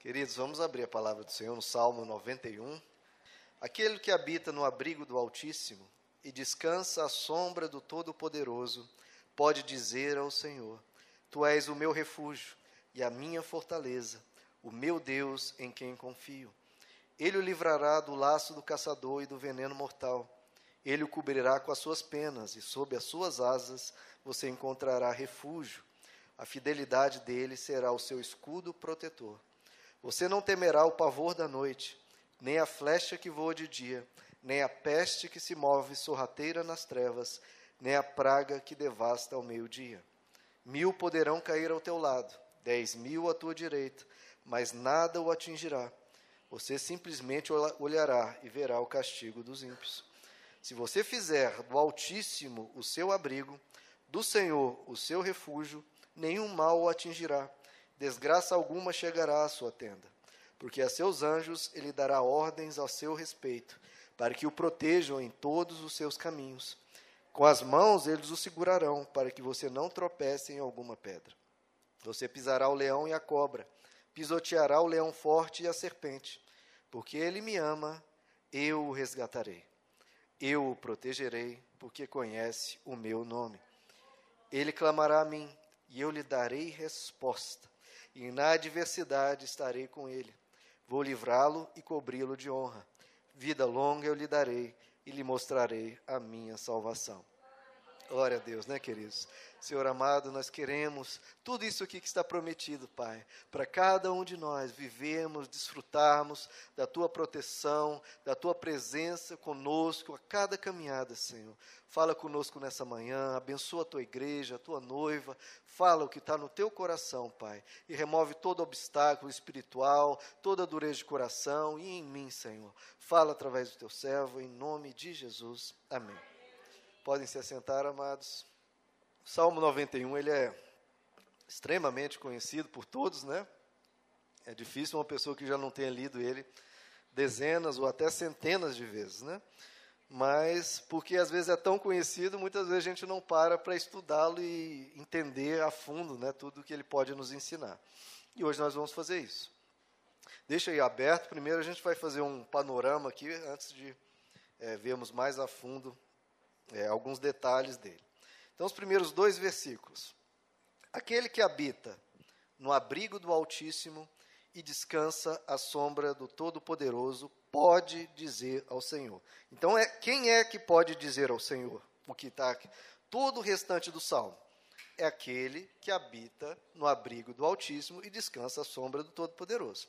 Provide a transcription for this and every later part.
Queridos, vamos abrir a palavra do Senhor no Salmo 91. Aquele que habita no abrigo do Altíssimo e descansa à sombra do Todo-Poderoso, pode dizer ao Senhor: Tu és o meu refúgio e a minha fortaleza, o meu Deus em quem confio. Ele o livrará do laço do caçador e do veneno mortal. Ele o cobrirá com as suas penas, e sob as suas asas você encontrará refúgio. A fidelidade dele será o seu escudo protetor. Você não temerá o pavor da noite, nem a flecha que voa de dia, nem a peste que se move sorrateira nas trevas, nem a praga que devasta ao meio-dia. Mil poderão cair ao teu lado, dez mil à tua direita, mas nada o atingirá. Você simplesmente olhará e verá o castigo dos ímpios. Se você fizer do Altíssimo o seu abrigo, do Senhor o seu refúgio, nenhum mal o atingirá desgraça alguma chegará à sua tenda, porque a seus anjos ele dará ordens ao seu respeito, para que o protejam em todos os seus caminhos. Com as mãos eles o segurarão, para que você não tropece em alguma pedra. Você pisará o leão e a cobra, pisoteará o leão forte e a serpente, porque ele me ama, eu o resgatarei. Eu o protegerei, porque conhece o meu nome. Ele clamará a mim, e eu lhe darei resposta e na adversidade estarei com ele. Vou livrá-lo e cobri-lo de honra. Vida longa eu lhe darei e lhe mostrarei a minha salvação. Glória a Deus, né, queridos? Senhor amado, nós queremos tudo isso aqui que está prometido, Pai, para cada um de nós vivermos, desfrutarmos da tua proteção, da tua presença conosco a cada caminhada, Senhor. Fala conosco nessa manhã, abençoa a tua igreja, a tua noiva, fala o que está no teu coração, Pai, e remove todo obstáculo espiritual, toda dureza de coração e em mim, Senhor. Fala através do teu servo, em nome de Jesus. Amém. Podem se assentar, amados. Salmo 91, ele é extremamente conhecido por todos, né? É difícil uma pessoa que já não tenha lido ele dezenas ou até centenas de vezes, né? Mas porque às vezes é tão conhecido, muitas vezes a gente não para para estudá-lo e entender a fundo, né, tudo que ele pode nos ensinar. E hoje nós vamos fazer isso. Deixa aí aberto. Primeiro a gente vai fazer um panorama aqui antes de é, vermos mais a fundo é, alguns detalhes dele. Então, os primeiros dois versículos. Aquele que habita no abrigo do Altíssimo e descansa à sombra do Todo-Poderoso pode dizer ao Senhor. Então, é, quem é que pode dizer ao Senhor o que está aqui? Todo o restante do salmo é aquele que habita no abrigo do Altíssimo e descansa à sombra do Todo-Poderoso.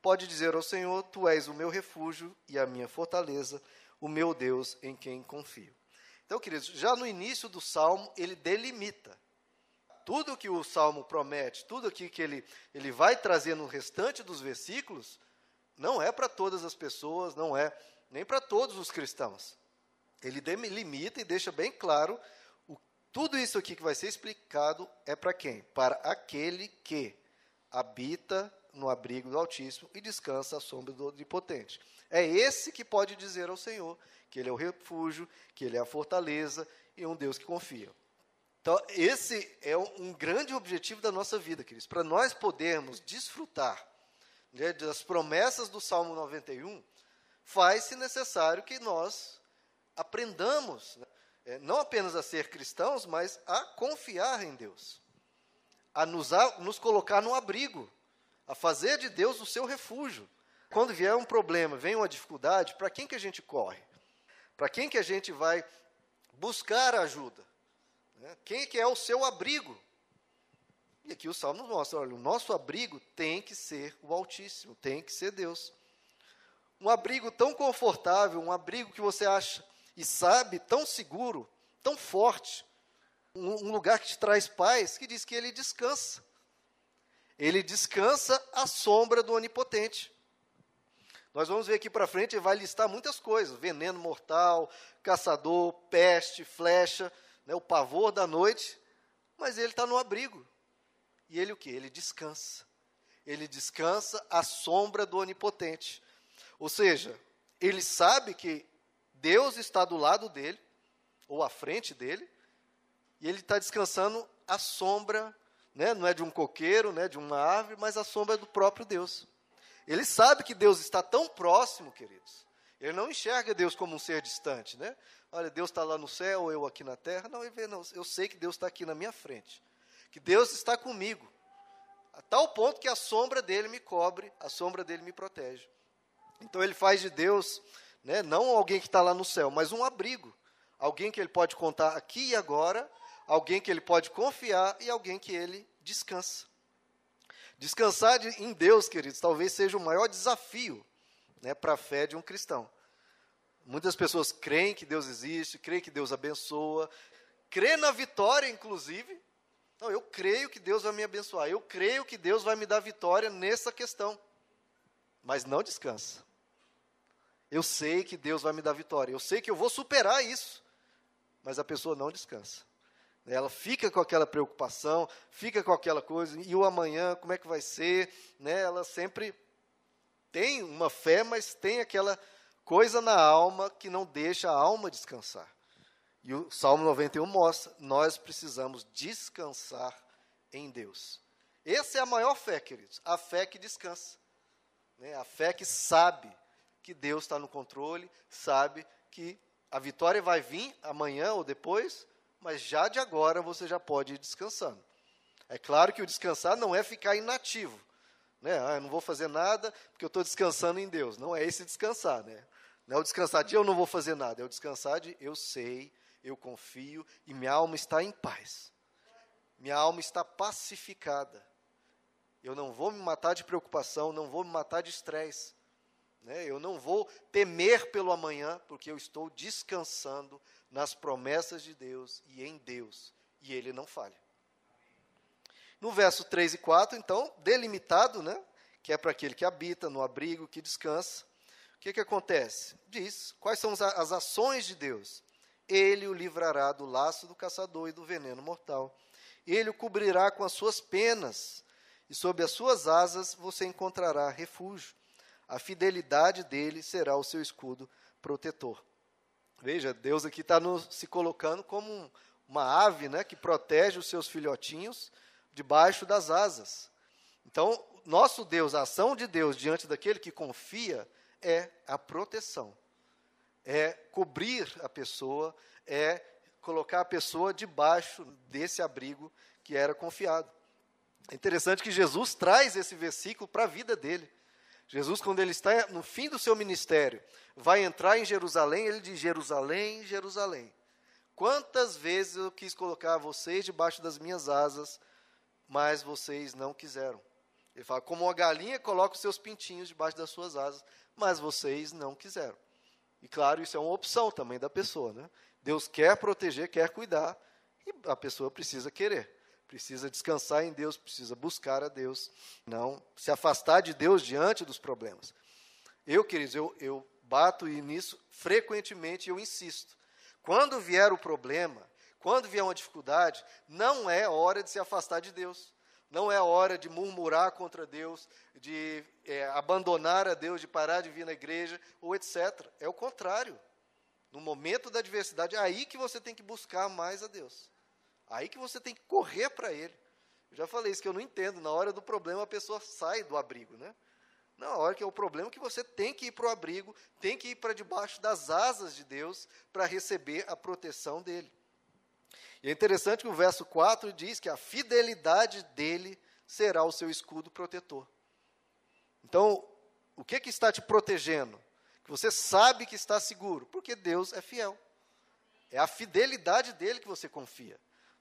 Pode dizer ao Senhor: Tu és o meu refúgio e a minha fortaleza, o meu Deus em quem confio. Então, queridos, já no início do salmo, ele delimita. Tudo que o salmo promete, tudo aqui que ele, ele vai trazer no restante dos versículos, não é para todas as pessoas, não é nem para todos os cristãos. Ele delimita e deixa bem claro o, tudo isso aqui que vai ser explicado é para quem? Para aquele que habita no abrigo do Altíssimo e descansa à sombra do Onipotente. É esse que pode dizer ao Senhor que Ele é o refúgio, que Ele é a fortaleza e um Deus que confia. Então, esse é um grande objetivo da nossa vida, queridos. Para nós podermos desfrutar né, das promessas do Salmo 91, faz-se necessário que nós aprendamos, né, é, não apenas a ser cristãos, mas a confiar em Deus, a nos, a nos colocar no abrigo, a fazer de Deus o seu refúgio. Quando vier um problema, vem uma dificuldade, para quem que a gente corre? Para quem que a gente vai buscar ajuda? Né? Quem que é o seu abrigo? E aqui o Salmo nos mostra, olha, o nosso abrigo tem que ser o Altíssimo, tem que ser Deus. Um abrigo tão confortável, um abrigo que você acha e sabe tão seguro, tão forte, um, um lugar que te traz paz, que diz que ele descansa. Ele descansa à sombra do Onipotente. Nós vamos ver aqui para frente, ele vai listar muitas coisas: veneno mortal, caçador, peste, flecha, né, o pavor da noite. Mas ele está no abrigo. E ele o que? Ele descansa. Ele descansa à sombra do Onipotente. Ou seja, ele sabe que Deus está do lado dele, ou à frente dele, e ele está descansando à sombra, né, não é de um coqueiro, né, de uma árvore, mas à sombra do próprio Deus. Ele sabe que Deus está tão próximo, queridos. Ele não enxerga Deus como um ser distante, né? Olha, Deus está lá no céu, eu aqui na terra. Não, eu sei que Deus está aqui na minha frente. Que Deus está comigo. A tal ponto que a sombra dele me cobre, a sombra dele me protege. Então ele faz de Deus, né, não alguém que está lá no céu, mas um abrigo. Alguém que ele pode contar aqui e agora, alguém que ele pode confiar e alguém que ele descansa. Descansar de, em Deus, queridos, talvez seja o maior desafio né, para a fé de um cristão. Muitas pessoas creem que Deus existe, creem que Deus abençoa, creem na vitória, inclusive. Não, eu creio que Deus vai me abençoar, eu creio que Deus vai me dar vitória nessa questão. Mas não descansa. Eu sei que Deus vai me dar vitória, eu sei que eu vou superar isso. Mas a pessoa não descansa. Ela fica com aquela preocupação, fica com aquela coisa, e o amanhã, como é que vai ser? Né? Ela sempre tem uma fé, mas tem aquela coisa na alma que não deixa a alma descansar. E o Salmo 91 mostra, nós precisamos descansar em Deus. Essa é a maior fé, queridos, a fé que descansa. Né? A fé que sabe que Deus está no controle, sabe que a vitória vai vir amanhã ou depois, mas já de agora você já pode ir descansando. É claro que o descansar não é ficar inativo. Né? Ah, eu não vou fazer nada porque eu estou descansando em Deus. Não é esse descansar. Né? Não é o descansar de eu não vou fazer nada. É o descansar de eu sei, eu confio e minha alma está em paz. Minha alma está pacificada. Eu não vou me matar de preocupação, não vou me matar de estresse. Né? Eu não vou temer pelo amanhã, porque eu estou descansando nas promessas de Deus e em Deus, e Ele não falha. No verso 3 e 4, então, delimitado, né, que é para aquele que habita no abrigo, que descansa, o que, que acontece? Diz quais são as ações de Deus. Ele o livrará do laço do caçador e do veneno mortal. Ele o cobrirá com as suas penas, e sob as suas asas você encontrará refúgio. A fidelidade dele será o seu escudo protetor. Veja, Deus aqui está se colocando como um, uma ave né, que protege os seus filhotinhos debaixo das asas. Então, nosso Deus, a ação de Deus diante daquele que confia é a proteção, é cobrir a pessoa, é colocar a pessoa debaixo desse abrigo que era confiado. É interessante que Jesus traz esse versículo para a vida dele. Jesus, quando ele está no fim do seu ministério, vai entrar em Jerusalém, ele diz: Jerusalém, Jerusalém. Quantas vezes eu quis colocar vocês debaixo das minhas asas, mas vocês não quiseram. Ele fala: como uma galinha coloca os seus pintinhos debaixo das suas asas, mas vocês não quiseram. E claro, isso é uma opção também da pessoa. Né? Deus quer proteger, quer cuidar, e a pessoa precisa querer precisa descansar em Deus, precisa buscar a Deus, não se afastar de Deus diante dos problemas. Eu, queridos, eu, eu bato nisso frequentemente e eu insisto. Quando vier o problema, quando vier uma dificuldade, não é hora de se afastar de Deus. Não é hora de murmurar contra Deus, de é, abandonar a Deus, de parar de vir na igreja, ou etc. É o contrário. No momento da adversidade, é aí que você tem que buscar mais a Deus. Aí que você tem que correr para ele. Eu já falei isso que eu não entendo. Na hora do problema a pessoa sai do abrigo, né? Na hora que é o problema que você tem que ir para o abrigo, tem que ir para debaixo das asas de Deus para receber a proteção dele. E é interessante que o verso 4 diz que a fidelidade dele será o seu escudo protetor. Então, o que, que está te protegendo? Que você sabe que está seguro, porque Deus é fiel. É a fidelidade dele que você confia.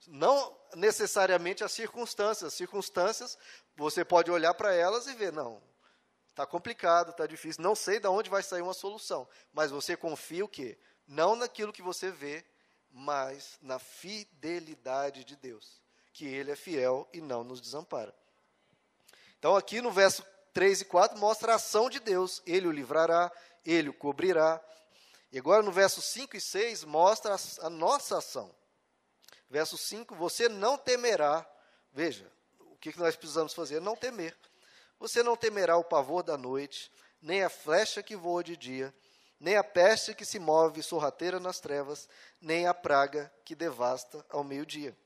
Não necessariamente as circunstâncias. As circunstâncias, você pode olhar para elas e ver, não, está complicado, está difícil, não sei de onde vai sair uma solução. Mas você confia o quê? Não naquilo que você vê, mas na fidelidade de Deus, que Ele é fiel e não nos desampara. Então, aqui no verso 3 e 4, mostra a ação de Deus. Ele o livrará, ele o cobrirá. E agora no verso 5 e 6, mostra a, a nossa ação. Verso 5: Você não temerá. Veja, o que nós precisamos fazer? Não temer. Você não temerá o pavor da noite, nem a flecha que voa de dia, nem a peste que se move sorrateira nas trevas, nem a praga que devasta ao meio-dia.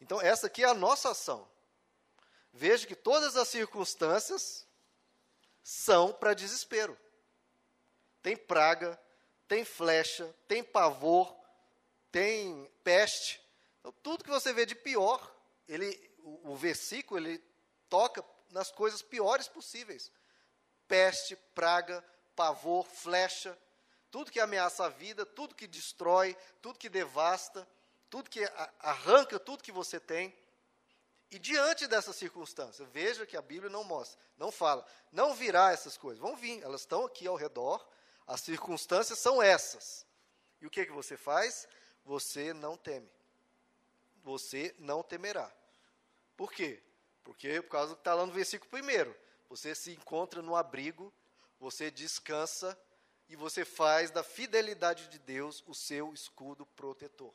Então, essa aqui é a nossa ação. Veja que todas as circunstâncias são para desespero. Tem praga, tem flecha, tem pavor, tem peste. Então, tudo que você vê de pior, ele, o, o versículo ele toca nas coisas piores possíveis: peste, praga, pavor, flecha, tudo que ameaça a vida, tudo que destrói, tudo que devasta, tudo que arranca tudo que você tem. E diante dessa circunstância, veja que a Bíblia não mostra, não fala, não virá essas coisas. Vão vir, elas estão aqui ao redor, as circunstâncias são essas. E o que, que você faz? Você não teme. Você não temerá. Por quê? Porque por causa do que está lá no versículo primeiro. Você se encontra no abrigo, você descansa e você faz da fidelidade de Deus o seu escudo protetor.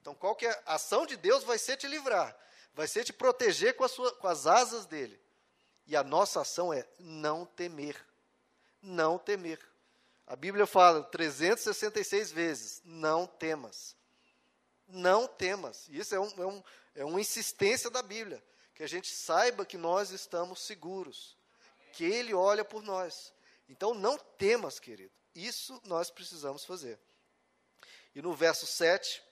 Então, qual que é ação de Deus vai ser te livrar, vai ser te proteger com, sua, com as asas dele. E a nossa ação é não temer. Não temer. A Bíblia fala 366 vezes: não temas. Não temas. Isso é, um, é, um, é uma insistência da Bíblia. Que a gente saiba que nós estamos seguros. Que Ele olha por nós. Então não temas, querido. Isso nós precisamos fazer. E no verso 7,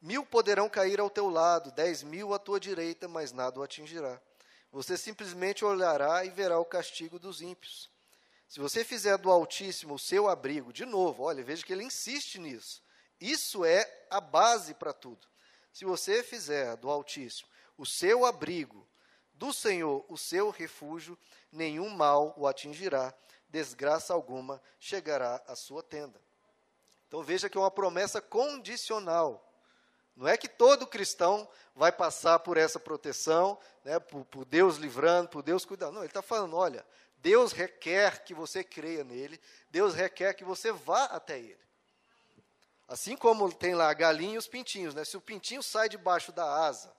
mil poderão cair ao teu lado, dez mil à tua direita, mas nada o atingirá. Você simplesmente olhará e verá o castigo dos ímpios. Se você fizer do Altíssimo o seu abrigo, de novo, olha, veja que ele insiste nisso. Isso é a base para tudo. Se você fizer do Altíssimo o seu abrigo, do Senhor o seu refúgio, nenhum mal o atingirá, desgraça alguma chegará à sua tenda. Então veja que é uma promessa condicional. Não é que todo cristão vai passar por essa proteção, né, por, por Deus livrando, por Deus cuidando. Não, ele está falando: olha, Deus requer que você creia nele, Deus requer que você vá até ele. Assim como tem lá a galinha e os pintinhos, né? se o pintinho sai debaixo da asa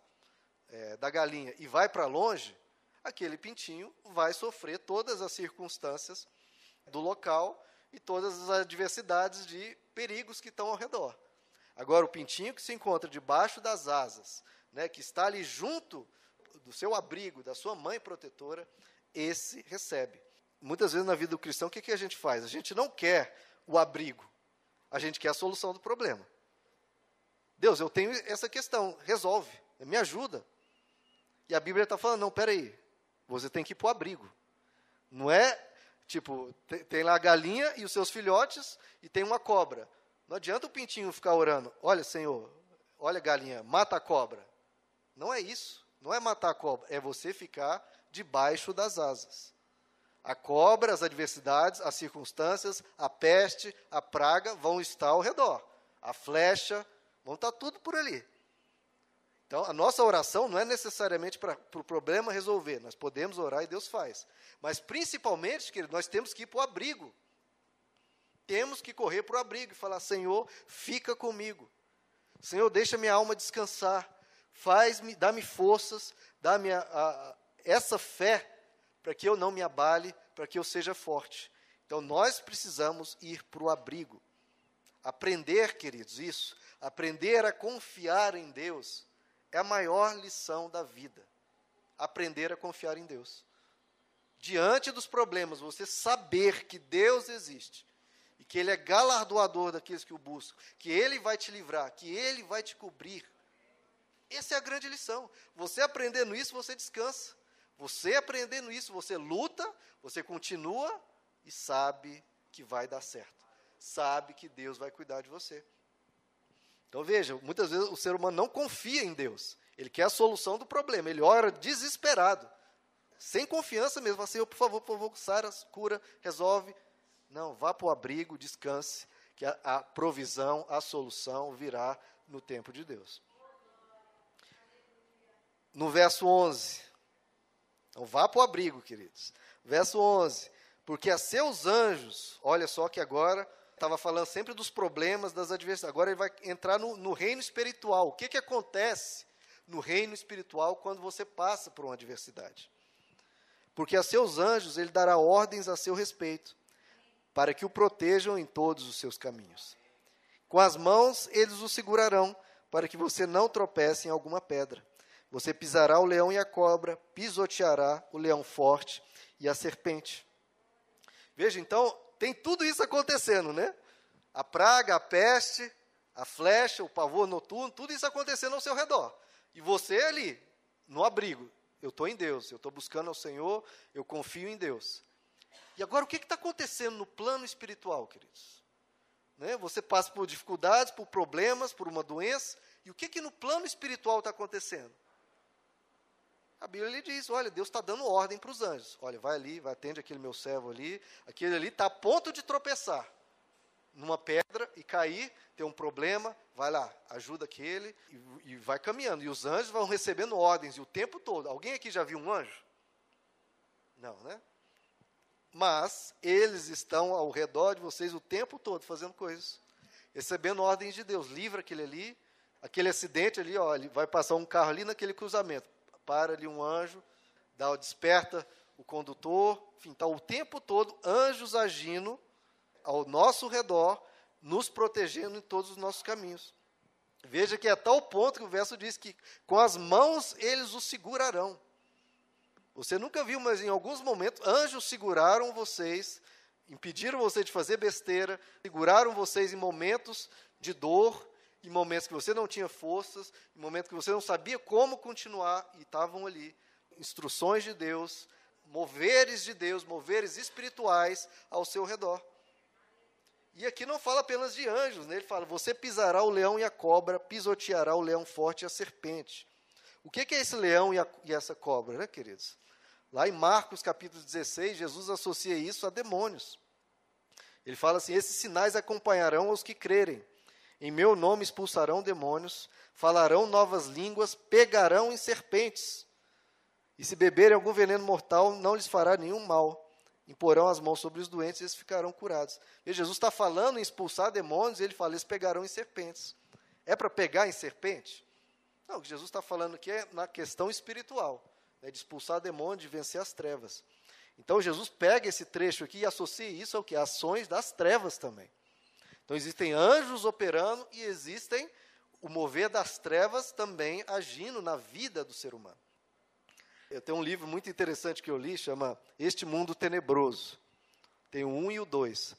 é, da galinha e vai para longe, aquele pintinho vai sofrer todas as circunstâncias do local e todas as adversidades de perigos que estão ao redor. Agora, o pintinho que se encontra debaixo das asas, né, que está ali junto do seu abrigo, da sua mãe protetora, esse recebe. Muitas vezes na vida do cristão, o que, que a gente faz? A gente não quer o abrigo, a gente quer a solução do problema. Deus, eu tenho essa questão, resolve, me ajuda. E a Bíblia está falando, não, peraí, você tem que ir para o abrigo. Não é, tipo, tem, tem lá a galinha e os seus filhotes, e tem uma cobra. Não adianta o pintinho ficar orando, olha, Senhor, olha, galinha, mata a cobra. Não é isso, não é matar a cobra, é você ficar debaixo das asas. A cobra, as adversidades, as circunstâncias, a peste, a praga vão estar ao redor. A flecha, vão estar tudo por ali. Então, a nossa oração não é necessariamente para o pro problema resolver. Nós podemos orar e Deus faz. Mas, principalmente, querido, nós temos que ir para o abrigo. Temos que correr para o abrigo e falar: Senhor, fica comigo. Senhor, deixa minha alma descansar. Faz-me, dá-me forças, dá-me essa fé para que eu não me abale, para que eu seja forte. Então, nós precisamos ir para o abrigo. Aprender, queridos, isso. Aprender a confiar em Deus é a maior lição da vida. Aprender a confiar em Deus. Diante dos problemas, você saber que Deus existe e que Ele é galardoador daqueles que o buscam, que Ele vai te livrar, que Ele vai te cobrir. Essa é a grande lição. Você aprendendo isso, você descansa. Você aprendendo isso, você luta, você continua e sabe que vai dar certo. Sabe que Deus vai cuidar de você. Então veja, muitas vezes o ser humano não confia em Deus. Ele quer a solução do problema, ele ora desesperado. Sem confiança mesmo, assim, por favor, por favor, Sara, cura, resolve. Não, vá para o abrigo, descanse, que a, a provisão, a solução virá no tempo de Deus. No verso 11. Então vá para o abrigo, queridos. Verso 11. Porque a seus anjos, olha só que agora estava falando sempre dos problemas, das adversidades. Agora ele vai entrar no, no reino espiritual. O que, que acontece no reino espiritual quando você passa por uma adversidade? Porque a seus anjos ele dará ordens a seu respeito, para que o protejam em todos os seus caminhos. Com as mãos eles o segurarão, para que você não tropece em alguma pedra. Você pisará o leão e a cobra, pisoteará o leão forte, e a serpente. Veja, então, tem tudo isso acontecendo, né? A praga, a peste, a flecha, o pavor noturno, tudo isso acontecendo ao seu redor. E você ali, no abrigo. Eu estou em Deus, eu estou buscando ao Senhor, eu confio em Deus. E agora, o que está acontecendo no plano espiritual, queridos? Né? Você passa por dificuldades, por problemas, por uma doença, e o que, que no plano espiritual está acontecendo? A Bíblia lhe diz: olha, Deus está dando ordem para os anjos. Olha, vai ali, vai atende aquele meu servo ali. Aquele ali está a ponto de tropeçar numa pedra e cair, ter um problema, vai lá, ajuda aquele e, e vai caminhando. E os anjos vão recebendo ordens e o tempo todo. Alguém aqui já viu um anjo? Não, né? Mas eles estão ao redor de vocês o tempo todo fazendo coisas, recebendo ordens de Deus. Livra aquele ali, aquele acidente ali, ó, vai passar um carro ali naquele cruzamento. Para ali um anjo, dá, desperta o condutor, enfim, está o tempo todo anjos agindo ao nosso redor, nos protegendo em todos os nossos caminhos. Veja que é tal ponto que o verso diz que com as mãos eles o segurarão. Você nunca viu, mas em alguns momentos anjos seguraram vocês, impediram você de fazer besteira, seguraram vocês em momentos de dor, em momentos que você não tinha forças, em momentos que você não sabia como continuar e estavam ali. Instruções de Deus, moveres de Deus, moveres espirituais ao seu redor. E aqui não fala apenas de anjos, né? ele fala: você pisará o leão e a cobra, pisoteará o leão forte e a serpente. O que, é esse leão e, a, e essa cobra, né, queridos? Lá em Marcos capítulo 16, Jesus associa isso a demônios. Ele fala assim: esses sinais acompanharão os que crerem. Em meu nome expulsarão demônios, falarão novas línguas, pegarão em serpentes. E se beberem algum veneno mortal, não lhes fará nenhum mal imporão as mãos sobre os doentes e eles ficarão curados. E Jesus está falando em expulsar demônios, e ele fala, eles pegarão em serpentes. É para pegar em serpente? Não, o que Jesus está falando aqui é na questão espiritual, né, de expulsar demônios, de vencer as trevas. Então Jesus pega esse trecho aqui e associa isso ao que? Ações das trevas também. Então existem anjos operando e existem o mover das trevas também agindo na vida do ser humano. Eu tenho um livro muito interessante que eu li, chama Este Mundo Tenebroso. Tem o 1 e o 2.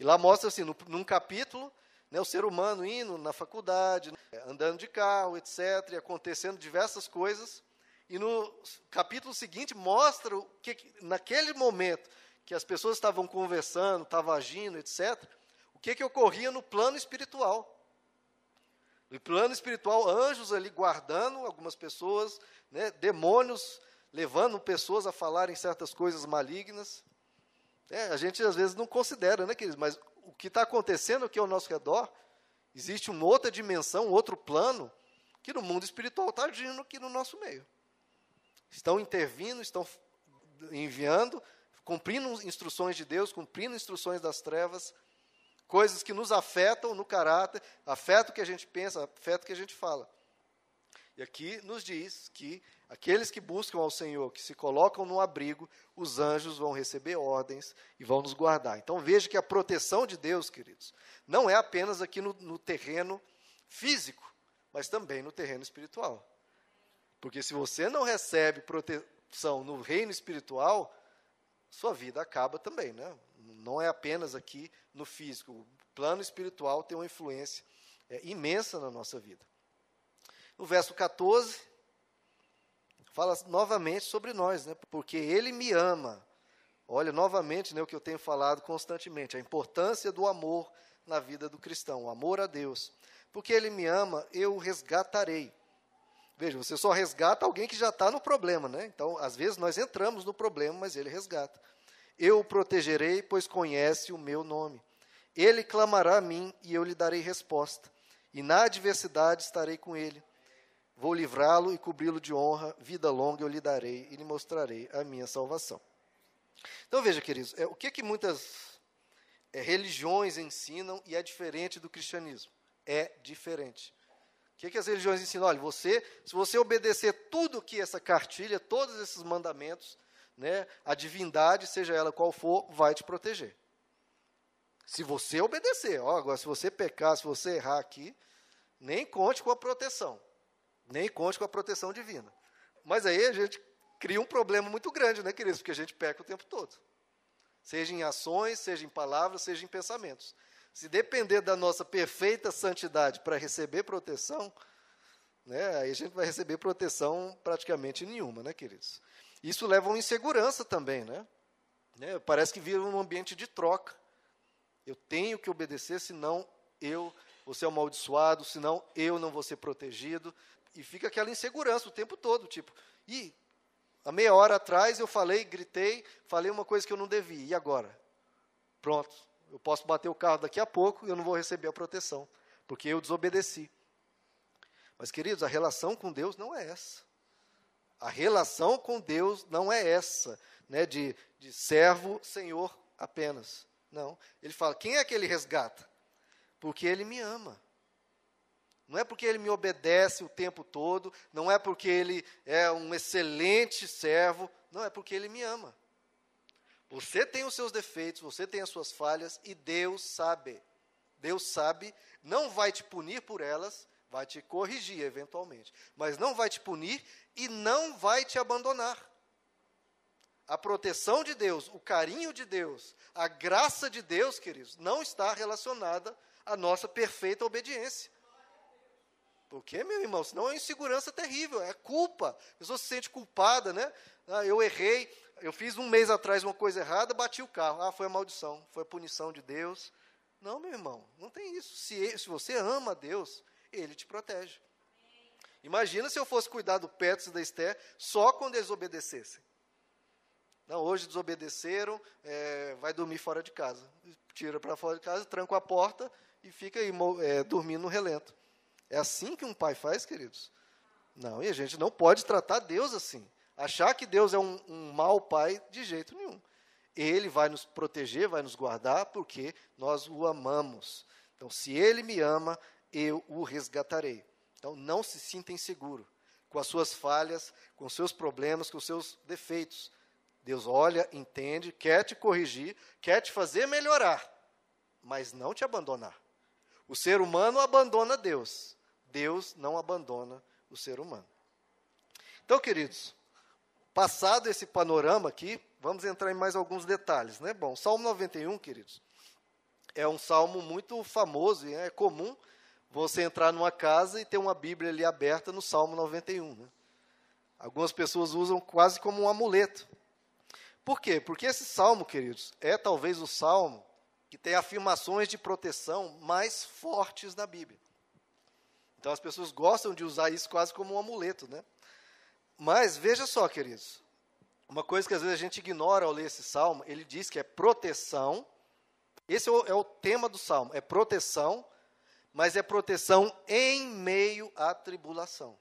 E lá mostra assim, no, num capítulo, né, o ser humano indo na faculdade, andando de carro, etc., e acontecendo diversas coisas. E no capítulo seguinte mostra o que, naquele momento que as pessoas estavam conversando, estavam agindo, etc., que, que ocorria no plano espiritual. No plano espiritual, anjos ali guardando algumas pessoas, né, demônios levando pessoas a falarem certas coisas malignas. É, a gente às vezes não considera, né, queridos? Mas o que está acontecendo aqui ao nosso redor, existe uma outra dimensão, um outro plano, que no mundo espiritual está agindo aqui no nosso meio. Estão intervindo, estão enviando, cumprindo instruções de Deus, cumprindo instruções das trevas, coisas que nos afetam no caráter, afetam o que a gente pensa, afetam o que a gente fala. E aqui nos diz que aqueles que buscam ao Senhor, que se colocam no abrigo, os anjos vão receber ordens e vão nos guardar. Então veja que a proteção de Deus, queridos, não é apenas aqui no, no terreno físico, mas também no terreno espiritual. Porque se você não recebe proteção no reino espiritual, sua vida acaba também, né? não é apenas aqui no físico. O plano espiritual tem uma influência é, imensa na nossa vida. No verso 14, fala novamente sobre nós, né? porque Ele me ama. Olha, novamente, né, o que eu tenho falado constantemente, a importância do amor na vida do cristão, o amor a Deus. Porque Ele me ama, eu o resgatarei. Veja, você só resgata alguém que já está no problema, né? Então, às vezes nós entramos no problema, mas Ele resgata. Eu o protegerei, pois conhece o meu nome. Ele clamará a mim e eu lhe darei resposta. E na adversidade estarei com ele. Vou livrá-lo e cobri-lo de honra, vida longa eu lhe darei e lhe mostrarei a minha salvação. Então veja, queridos, é, o que, que muitas é, religiões ensinam e é diferente do cristianismo? É diferente. O que, que as religiões ensinam? Olha, você, se você obedecer tudo que essa cartilha, todos esses mandamentos, né, a divindade, seja ela qual for, vai te proteger. Se você obedecer, ó, agora se você pecar, se você errar aqui, nem conte com a proteção. Nem conte com a proteção divina. Mas aí a gente cria um problema muito grande, né, queridos? Porque a gente peca o tempo todo. Seja em ações, seja em palavras, seja em pensamentos. Se depender da nossa perfeita santidade para receber proteção, né, aí a gente vai receber proteção praticamente nenhuma, né, queridos? Isso leva a uma insegurança também, né? né? Parece que vira um ambiente de troca. Eu tenho que obedecer, senão eu vou ser amaldiçoado, senão eu não vou ser protegido. E fica aquela insegurança o tempo todo, tipo, e há meia hora atrás eu falei, gritei, falei uma coisa que eu não devia, e agora? Pronto, eu posso bater o carro daqui a pouco e eu não vou receber a proteção, porque eu desobedeci. Mas, queridos, a relação com Deus não é essa. A relação com Deus não é essa, né, de, de servo, senhor apenas. Não. Ele fala: quem é que ele resgata? Porque ele me ama. Não é porque ele me obedece o tempo todo, não é porque ele é um excelente servo, não, é porque ele me ama. Você tem os seus defeitos, você tem as suas falhas e Deus sabe. Deus sabe, não vai te punir por elas, vai te corrigir eventualmente, mas não vai te punir e não vai te abandonar. A proteção de Deus, o carinho de Deus, a graça de Deus, queridos, não está relacionada à nossa perfeita obediência. Porque, meu irmão, senão é uma insegurança terrível, é culpa. A pessoa se sente culpada, né? Ah, eu errei, eu fiz um mês atrás uma coisa errada, bati o carro. Ah, foi a maldição, foi a punição de Deus. Não, meu irmão, não tem isso. Se, se você ama Deus, Ele te protege. Imagina se eu fosse cuidar do Petros e da Esther só quando eles obedecessem. Não, hoje desobedeceram, é, vai dormir fora de casa. Tira para fora de casa, tranca a porta e fica aí é, dormindo no relento. É assim que um pai faz, queridos? Não, e a gente não pode tratar Deus assim. Achar que Deus é um, um mau pai, de jeito nenhum. Ele vai nos proteger, vai nos guardar, porque nós o amamos. Então, se ele me ama, eu o resgatarei. Então, não se sinta inseguro com as suas falhas, com os seus problemas, com os seus defeitos. Deus olha, entende, quer te corrigir, quer te fazer melhorar, mas não te abandonar. O ser humano abandona Deus. Deus não abandona o ser humano. Então, queridos, passado esse panorama aqui, vamos entrar em mais alguns detalhes, né? Bom, Salmo 91, queridos, é um salmo muito famoso e é comum você entrar numa casa e ter uma Bíblia ali aberta no Salmo 91, né? Algumas pessoas usam quase como um amuleto. Por quê? Porque esse salmo, queridos, é talvez o salmo que tem afirmações de proteção mais fortes na Bíblia. Então as pessoas gostam de usar isso quase como um amuleto, né? Mas veja só, queridos, uma coisa que às vezes a gente ignora ao ler esse salmo, ele diz que é proteção. Esse é o, é o tema do salmo, é proteção, mas é proteção em meio à tribulação.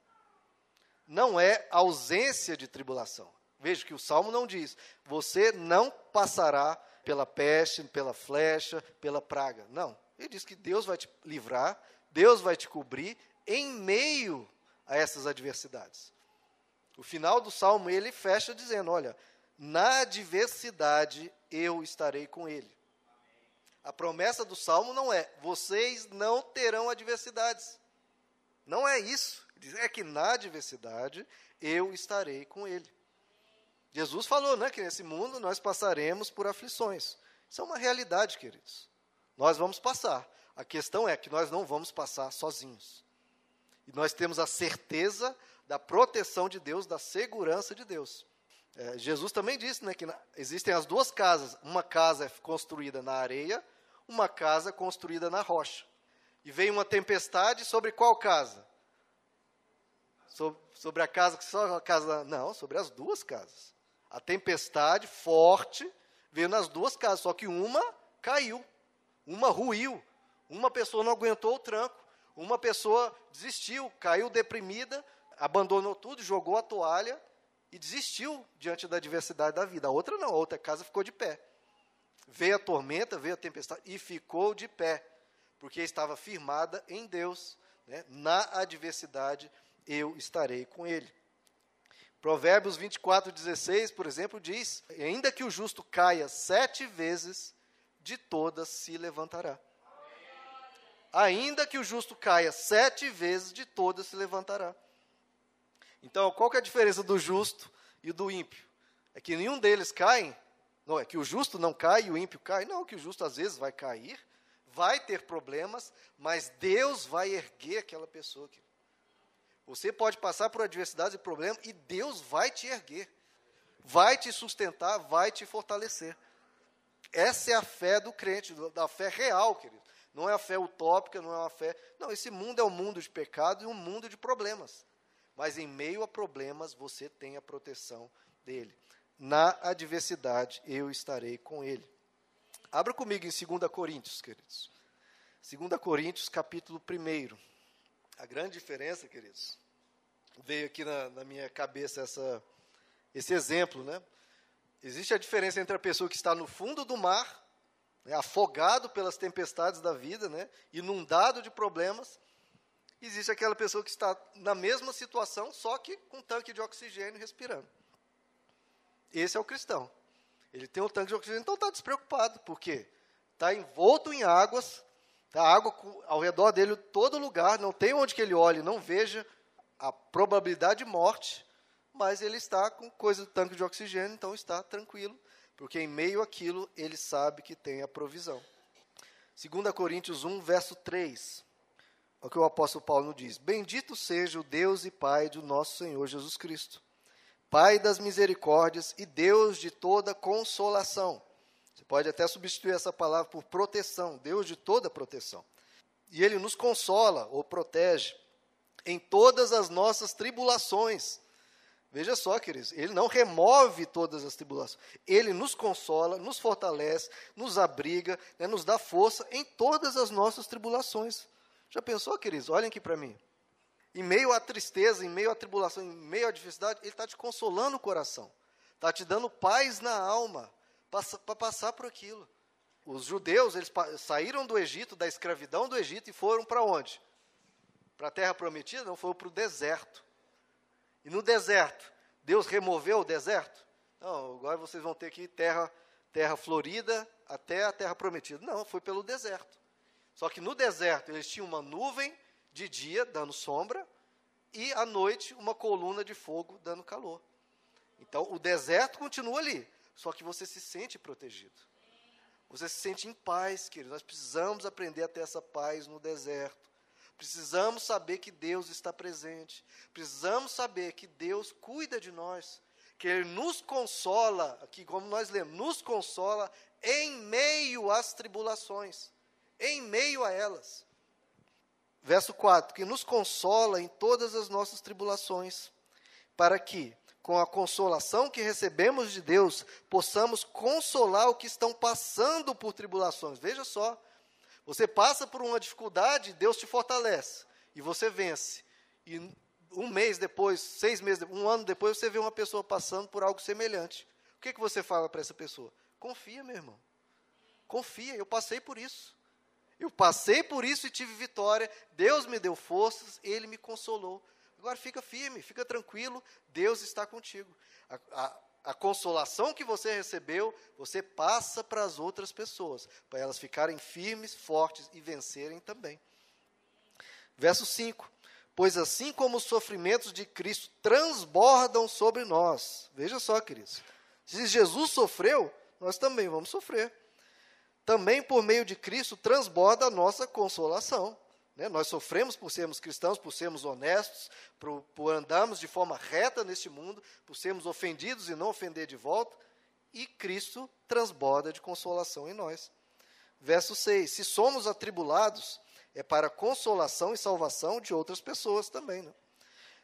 Não é ausência de tribulação. Veja que o salmo não diz: você não passará pela peste, pela flecha, pela praga. Não. Ele diz que Deus vai te livrar, Deus vai te cobrir em meio a essas adversidades. O final do salmo ele fecha dizendo: Olha, na adversidade eu estarei com ele. A promessa do salmo não é: vocês não terão adversidades. Não é isso. É que na adversidade eu estarei com ele. Jesus falou, né, que nesse mundo nós passaremos por aflições. Isso é uma realidade, queridos. Nós vamos passar. A questão é que nós não vamos passar sozinhos. E nós temos a certeza da proteção de Deus, da segurança de Deus. É, Jesus também disse né, que na, existem as duas casas. Uma casa é construída na areia, uma casa construída na rocha. E vem uma tempestade sobre qual casa? Sobre, sobre a casa que só a casa. Não, sobre as duas casas. A tempestade forte veio nas duas casas, só que uma caiu, uma ruiu, uma pessoa não aguentou o tranco. Uma pessoa desistiu, caiu deprimida, abandonou tudo, jogou a toalha e desistiu diante da adversidade da vida. A outra não, a outra casa ficou de pé. Veio a tormenta, veio a tempestade e ficou de pé, porque estava firmada em Deus. Né? Na adversidade eu estarei com ele. Provérbios 24, 16, por exemplo, diz: Ainda que o justo caia sete vezes, de todas se levantará ainda que o justo caia sete vezes, de todas se levantará. Então, qual que é a diferença do justo e do ímpio? É que nenhum deles caem? Não, é que o justo não cai e o ímpio cai? Não, que o justo às vezes vai cair, vai ter problemas, mas Deus vai erguer aquela pessoa. Aqui. Você pode passar por adversidades e problemas e Deus vai te erguer, vai te sustentar, vai te fortalecer. Essa é a fé do crente, da fé real, querido. Não é a fé utópica, não é uma fé. Não, esse mundo é um mundo de pecado e um mundo de problemas. Mas em meio a problemas, você tem a proteção dele. Na adversidade, eu estarei com ele. Abra comigo em 2 Coríntios, queridos. 2 Coríntios, capítulo 1. A grande diferença, queridos, veio aqui na, na minha cabeça essa, esse exemplo, né? Existe a diferença entre a pessoa que está no fundo do mar né, afogado pelas tempestades da vida, né, inundado de problemas. Existe aquela pessoa que está na mesma situação, só que com um tanque de oxigênio respirando. Esse é o cristão. Ele tem um tanque de oxigênio, então está despreocupado, porque está envolto em águas, tá água ao redor dele todo lugar, não tem onde que ele olhe, não veja a probabilidade de morte, mas ele está com coisa do tanque de oxigênio, então está tranquilo, porque em meio àquilo ele sabe que tem a provisão. 2 Coríntios 1, verso 3. É o que o apóstolo Paulo diz: Bendito seja o Deus e Pai do nosso Senhor Jesus Cristo, Pai das misericórdias e Deus de toda consolação. Você pode até substituir essa palavra por proteção, Deus de toda proteção. E ele nos consola ou protege em todas as nossas tribulações Veja só, queridos, ele não remove todas as tribulações. Ele nos consola, nos fortalece, nos abriga, né, nos dá força em todas as nossas tribulações. Já pensou, queridos? Olhem aqui para mim. Em meio à tristeza, em meio à tribulação, em meio à dificuldade, ele está te consolando o coração. Está te dando paz na alma para passar por aquilo. Os judeus, eles saíram do Egito, da escravidão do Egito, e foram para onde? Para a terra prometida? Não, foram para o deserto. E no deserto, Deus removeu o deserto? Não, agora vocês vão ter que ir terra, terra florida até a terra prometida. Não, foi pelo deserto. Só que no deserto eles tinham uma nuvem de dia dando sombra e à noite uma coluna de fogo dando calor. Então o deserto continua ali, só que você se sente protegido. Você se sente em paz, querido. Nós precisamos aprender a ter essa paz no deserto. Precisamos saber que Deus está presente. Precisamos saber que Deus cuida de nós. Que Ele nos consola, aqui como nós lemos, nos consola em meio às tribulações. Em meio a elas. Verso 4: Que nos consola em todas as nossas tribulações, para que, com a consolação que recebemos de Deus, possamos consolar o que estão passando por tribulações. Veja só, você passa por uma dificuldade, Deus te fortalece e você vence. E um mês depois, seis meses, um ano depois, você vê uma pessoa passando por algo semelhante. O que, que você fala para essa pessoa? Confia, meu irmão. Confia, eu passei por isso. Eu passei por isso e tive vitória. Deus me deu forças, Ele me consolou. Agora fica firme, fica tranquilo, Deus está contigo. A, a, a consolação que você recebeu, você passa para as outras pessoas, para elas ficarem firmes, fortes e vencerem também. Verso 5: Pois assim como os sofrimentos de Cristo transbordam sobre nós, veja só, queridos, se Jesus sofreu, nós também vamos sofrer. Também por meio de Cristo transborda a nossa consolação. Né? Nós sofremos por sermos cristãos, por sermos honestos, por, por andarmos de forma reta neste mundo, por sermos ofendidos e não ofender de volta, e Cristo transborda de consolação em nós. Verso 6: Se somos atribulados, é para consolação e salvação de outras pessoas também. Né?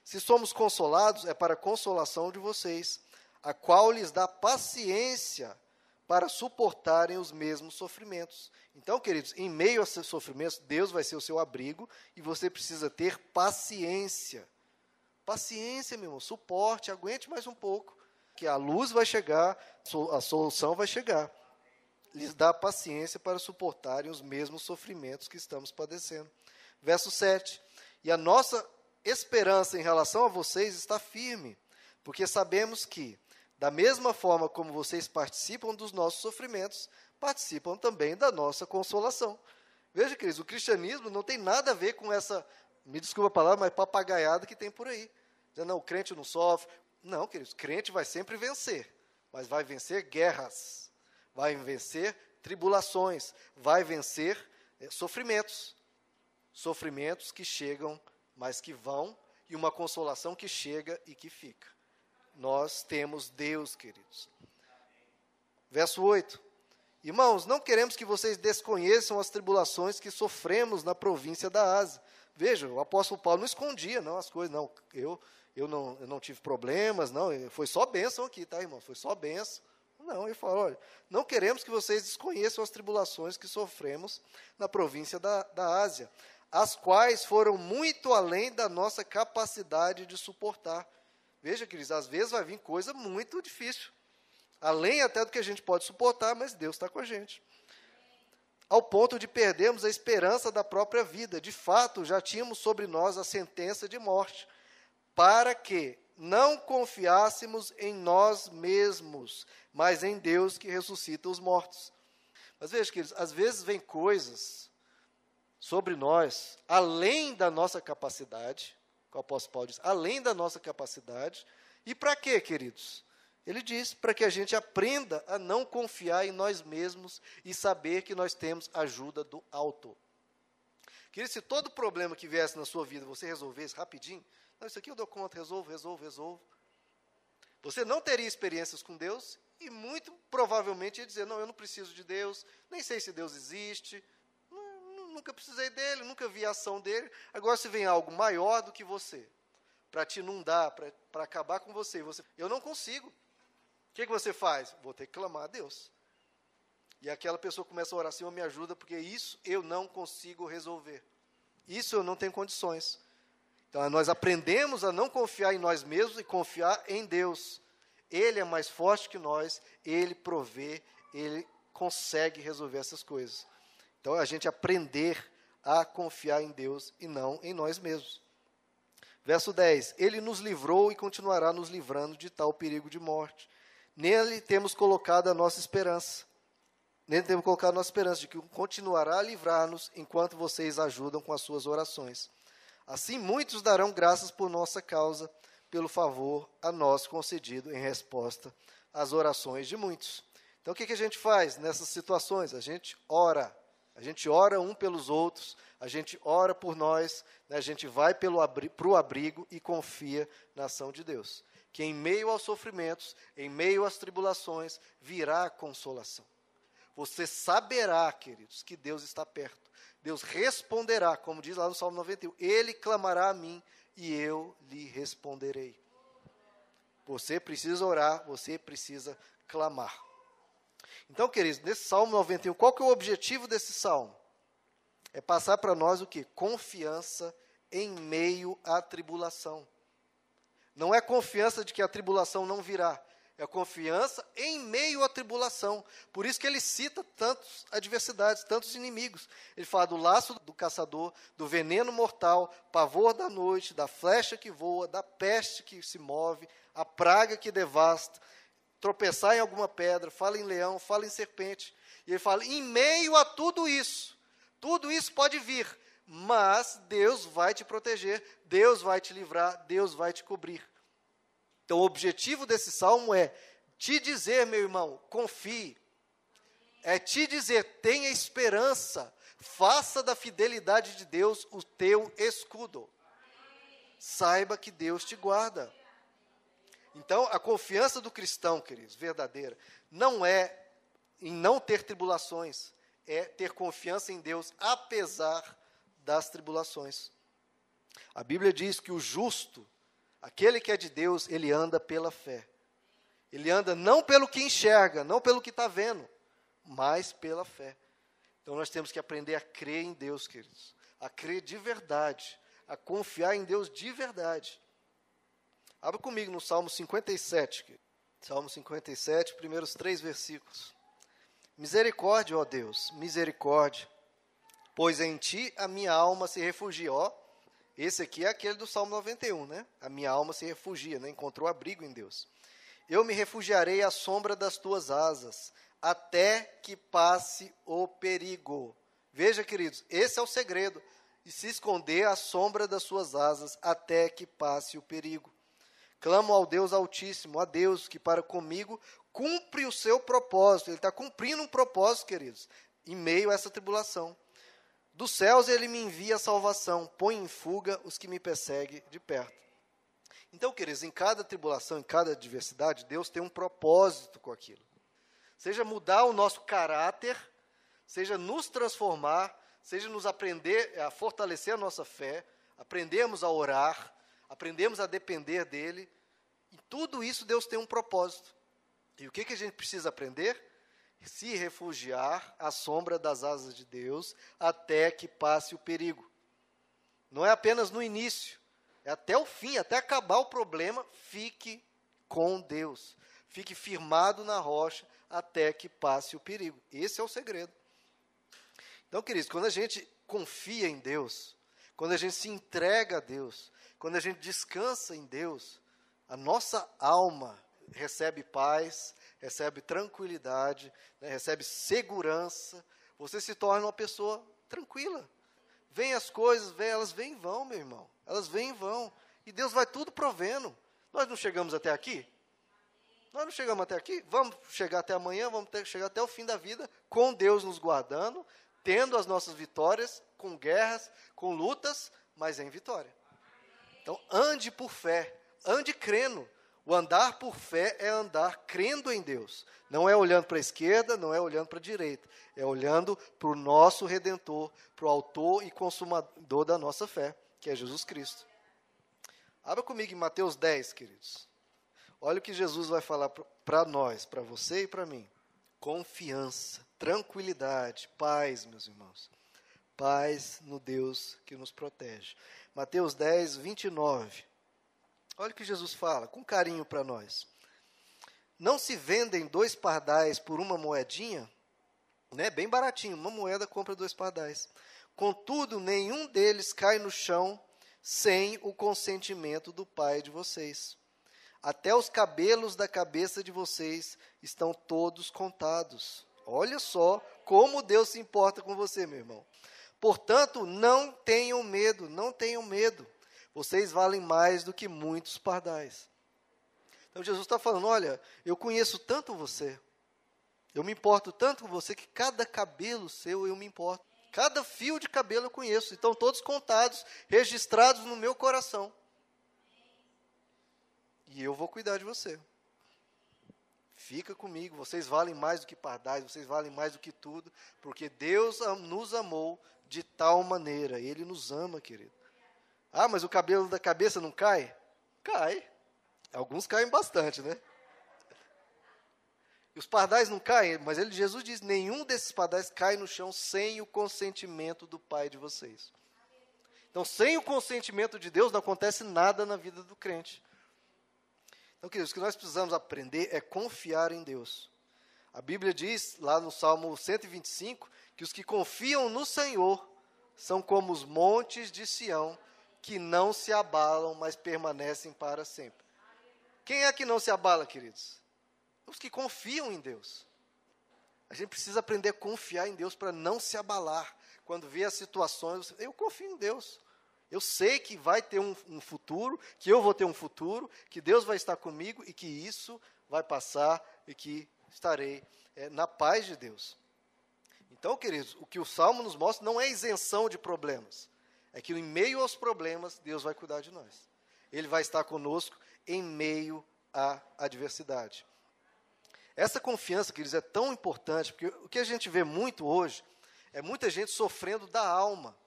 Se somos consolados, é para consolação de vocês, a qual lhes dá paciência para suportarem os mesmos sofrimentos. Então, queridos, em meio a seus sofrimentos, Deus vai ser o seu abrigo e você precisa ter paciência. Paciência, meu irmão, suporte, aguente mais um pouco, que a luz vai chegar, a solução vai chegar. Lhes dá paciência para suportarem os mesmos sofrimentos que estamos padecendo. Verso 7. E a nossa esperança em relação a vocês está firme, porque sabemos que da mesma forma como vocês participam dos nossos sofrimentos, participam também da nossa consolação. Veja, queridos, o cristianismo não tem nada a ver com essa, me desculpa a palavra, mas papagaiada que tem por aí. Não, o crente não sofre, Não, queridos, crente vai sempre vencer, mas vai vencer guerras, vai vencer tribulações, vai vencer é, sofrimentos. Sofrimentos que chegam, mas que vão, e uma consolação que chega e que fica. Nós temos Deus, queridos. Verso 8. Irmãos, não queremos que vocês desconheçam as tribulações que sofremos na província da Ásia. Veja, o apóstolo Paulo não escondia não as coisas, não. Eu, eu, não, eu não tive problemas, não. Foi só bênção aqui, tá, irmão? Foi só bênção. Não, ele falou: olha, não queremos que vocês desconheçam as tribulações que sofremos na província da, da Ásia, as quais foram muito além da nossa capacidade de suportar. Veja, queridos, às vezes vai vir coisa muito difícil, além até do que a gente pode suportar, mas Deus está com a gente. Ao ponto de perdermos a esperança da própria vida. De fato, já tínhamos sobre nós a sentença de morte, para que não confiássemos em nós mesmos, mas em Deus que ressuscita os mortos. Mas veja, queridos, às vezes vem coisas sobre nós, além da nossa capacidade, o apóstolo Paulo diz, além da nossa capacidade, e para quê, queridos? Ele diz para que a gente aprenda a não confiar em nós mesmos e saber que nós temos ajuda do alto. Querido, se todo problema que viesse na sua vida você resolvesse rapidinho, não, isso aqui eu dou conta, resolvo, resolvo, resolvo. Você não teria experiências com Deus e muito provavelmente ia dizer: Não, eu não preciso de Deus, nem sei se Deus existe, nunca precisei dele, nunca vi a ação dele. Agora, se vem algo maior do que você, para te inundar, para acabar com você, você, eu não consigo. O que, que você faz? Vou ter que clamar a Deus. E aquela pessoa começa a orar, Senhor, me ajuda, porque isso eu não consigo resolver. Isso eu não tenho condições. Então, nós aprendemos a não confiar em nós mesmos e confiar em Deus. Ele é mais forte que nós, ele provê, ele consegue resolver essas coisas. Então, a gente aprender a confiar em Deus e não em nós mesmos. Verso 10: Ele nos livrou e continuará nos livrando de tal perigo de morte. Nele temos colocado a nossa esperança. Nele temos colocado a nossa esperança de que continuará a livrar-nos enquanto vocês ajudam com as suas orações. Assim, muitos darão graças por nossa causa, pelo favor a nós concedido em resposta às orações de muitos. Então, o que, que a gente faz nessas situações? A gente ora. A gente ora um pelos outros, a gente ora por nós, né? a gente vai para o abrigo e confia na ação de Deus. Que em meio aos sofrimentos, em meio às tribulações, virá a consolação. Você saberá, queridos, que Deus está perto. Deus responderá, como diz lá no Salmo 91, Ele clamará a mim e eu lhe responderei. Você precisa orar, você precisa clamar. Então, queridos, nesse Salmo 91, qual que é o objetivo desse salmo? É passar para nós o que? Confiança em meio à tribulação. Não é confiança de que a tribulação não virá, é confiança em meio à tribulação. Por isso que ele cita tantas adversidades, tantos inimigos. Ele fala do laço do caçador, do veneno mortal, pavor da noite, da flecha que voa, da peste que se move, a praga que devasta tropeçar em alguma pedra, fala em leão, fala em serpente. E ele fala: em meio a tudo isso, tudo isso pode vir, mas Deus vai te proteger, Deus vai te livrar, Deus vai te cobrir. Então, o objetivo desse salmo é te dizer, meu irmão, confie. É te dizer, tenha esperança, faça da fidelidade de Deus o teu escudo. Saiba que Deus te guarda. Então, a confiança do cristão, queridos, verdadeira, não é em não ter tribulações, é ter confiança em Deus apesar das tribulações. A Bíblia diz que o justo, aquele que é de Deus, ele anda pela fé. Ele anda não pelo que enxerga, não pelo que está vendo, mas pela fé. Então nós temos que aprender a crer em Deus, queridos, a crer de verdade, a confiar em Deus de verdade. Abra comigo no Salmo 57. Salmo 57, primeiros três versículos. Misericórdia, ó Deus, misericórdia, pois em ti a minha alma se refugia. Ó, esse aqui é aquele do Salmo 91, né? A minha alma se refugia, né? encontrou abrigo em Deus. Eu me refugiarei à sombra das tuas asas, até que passe o perigo. Veja, queridos, esse é o segredo. E se esconder à sombra das suas asas, até que passe o perigo. Clamo ao Deus Altíssimo, a Deus que para comigo cumpre o seu propósito. Ele está cumprindo um propósito, queridos, em meio a essa tribulação. Dos céus ele me envia a salvação, põe em fuga os que me perseguem de perto. Então, queridos, em cada tribulação, em cada adversidade, Deus tem um propósito com aquilo. Seja mudar o nosso caráter, seja nos transformar, seja nos aprender a fortalecer a nossa fé, aprendemos a orar, aprendemos a depender dele. Em tudo isso Deus tem um propósito. E o que, que a gente precisa aprender? Se refugiar à sombra das asas de Deus até que passe o perigo. Não é apenas no início, é até o fim, até acabar o problema, fique com Deus. Fique firmado na rocha até que passe o perigo. Esse é o segredo. Então, queridos, quando a gente confia em Deus, quando a gente se entrega a Deus, quando a gente descansa em Deus, a nossa alma recebe paz, recebe tranquilidade, né, recebe segurança. Você se torna uma pessoa tranquila. Vem as coisas, vem, elas vêm e vão, meu irmão. Elas vêm e vão. E Deus vai tudo provendo. Nós não chegamos até aqui? Nós não chegamos até aqui? Vamos chegar até amanhã, vamos ter, chegar até o fim da vida, com Deus nos guardando, tendo as nossas vitórias, com guerras, com lutas, mas em vitória. Então, ande por fé, ande crendo. O andar por fé é andar crendo em Deus. Não é olhando para a esquerda, não é olhando para a direita. É olhando para o nosso Redentor, para o autor e consumador da nossa fé, que é Jesus Cristo. Abra comigo em Mateus 10, queridos. Olha o que Jesus vai falar para nós, para você e para mim. Confiança, tranquilidade, paz, meus irmãos. Paz no Deus que nos protege. Mateus 10, 29. Olha o que Jesus fala, com carinho para nós. Não se vendem dois pardais por uma moedinha? Né? Bem baratinho, uma moeda compra dois pardais. Contudo, nenhum deles cai no chão sem o consentimento do Pai de vocês. Até os cabelos da cabeça de vocês estão todos contados. Olha só como Deus se importa com você, meu irmão. Portanto, não tenham medo, não tenham medo. Vocês valem mais do que muitos pardais. Então Jesus está falando: olha, eu conheço tanto você, eu me importo tanto com você que cada cabelo seu eu me importo. Cada fio de cabelo eu conheço. Estão todos contados, registrados no meu coração. E eu vou cuidar de você. Fica comigo, vocês valem mais do que pardais, vocês valem mais do que tudo, porque Deus nos amou de tal maneira. Ele nos ama, querido. Ah, mas o cabelo da cabeça não cai? Cai. Alguns caem bastante, né? E os pardais não caem, mas ele, Jesus diz: nenhum desses pardais cai no chão sem o consentimento do Pai de vocês. Então, sem o consentimento de Deus, não acontece nada na vida do crente. Então, queridos, o que nós precisamos aprender é confiar em Deus. A Bíblia diz, lá no Salmo 125, que os que confiam no Senhor são como os montes de Sião, que não se abalam, mas permanecem para sempre. Quem é que não se abala, queridos? Os que confiam em Deus. A gente precisa aprender a confiar em Deus para não se abalar. Quando vê as situações, eu confio em Deus. Eu sei que vai ter um, um, futuro, que eu vou ter um futuro, que Deus vai estar comigo e que isso vai passar e que estarei é, na paz de Deus. Então, queridos, o que o Salmo nos mostra não é isenção de problemas. É que em meio aos problemas, Deus vai cuidar de nós. Ele vai estar conosco em meio à adversidade. Essa confiança, queridos, é tão importante, porque o que a gente vê muito hoje é muita gente sofrendo da alma.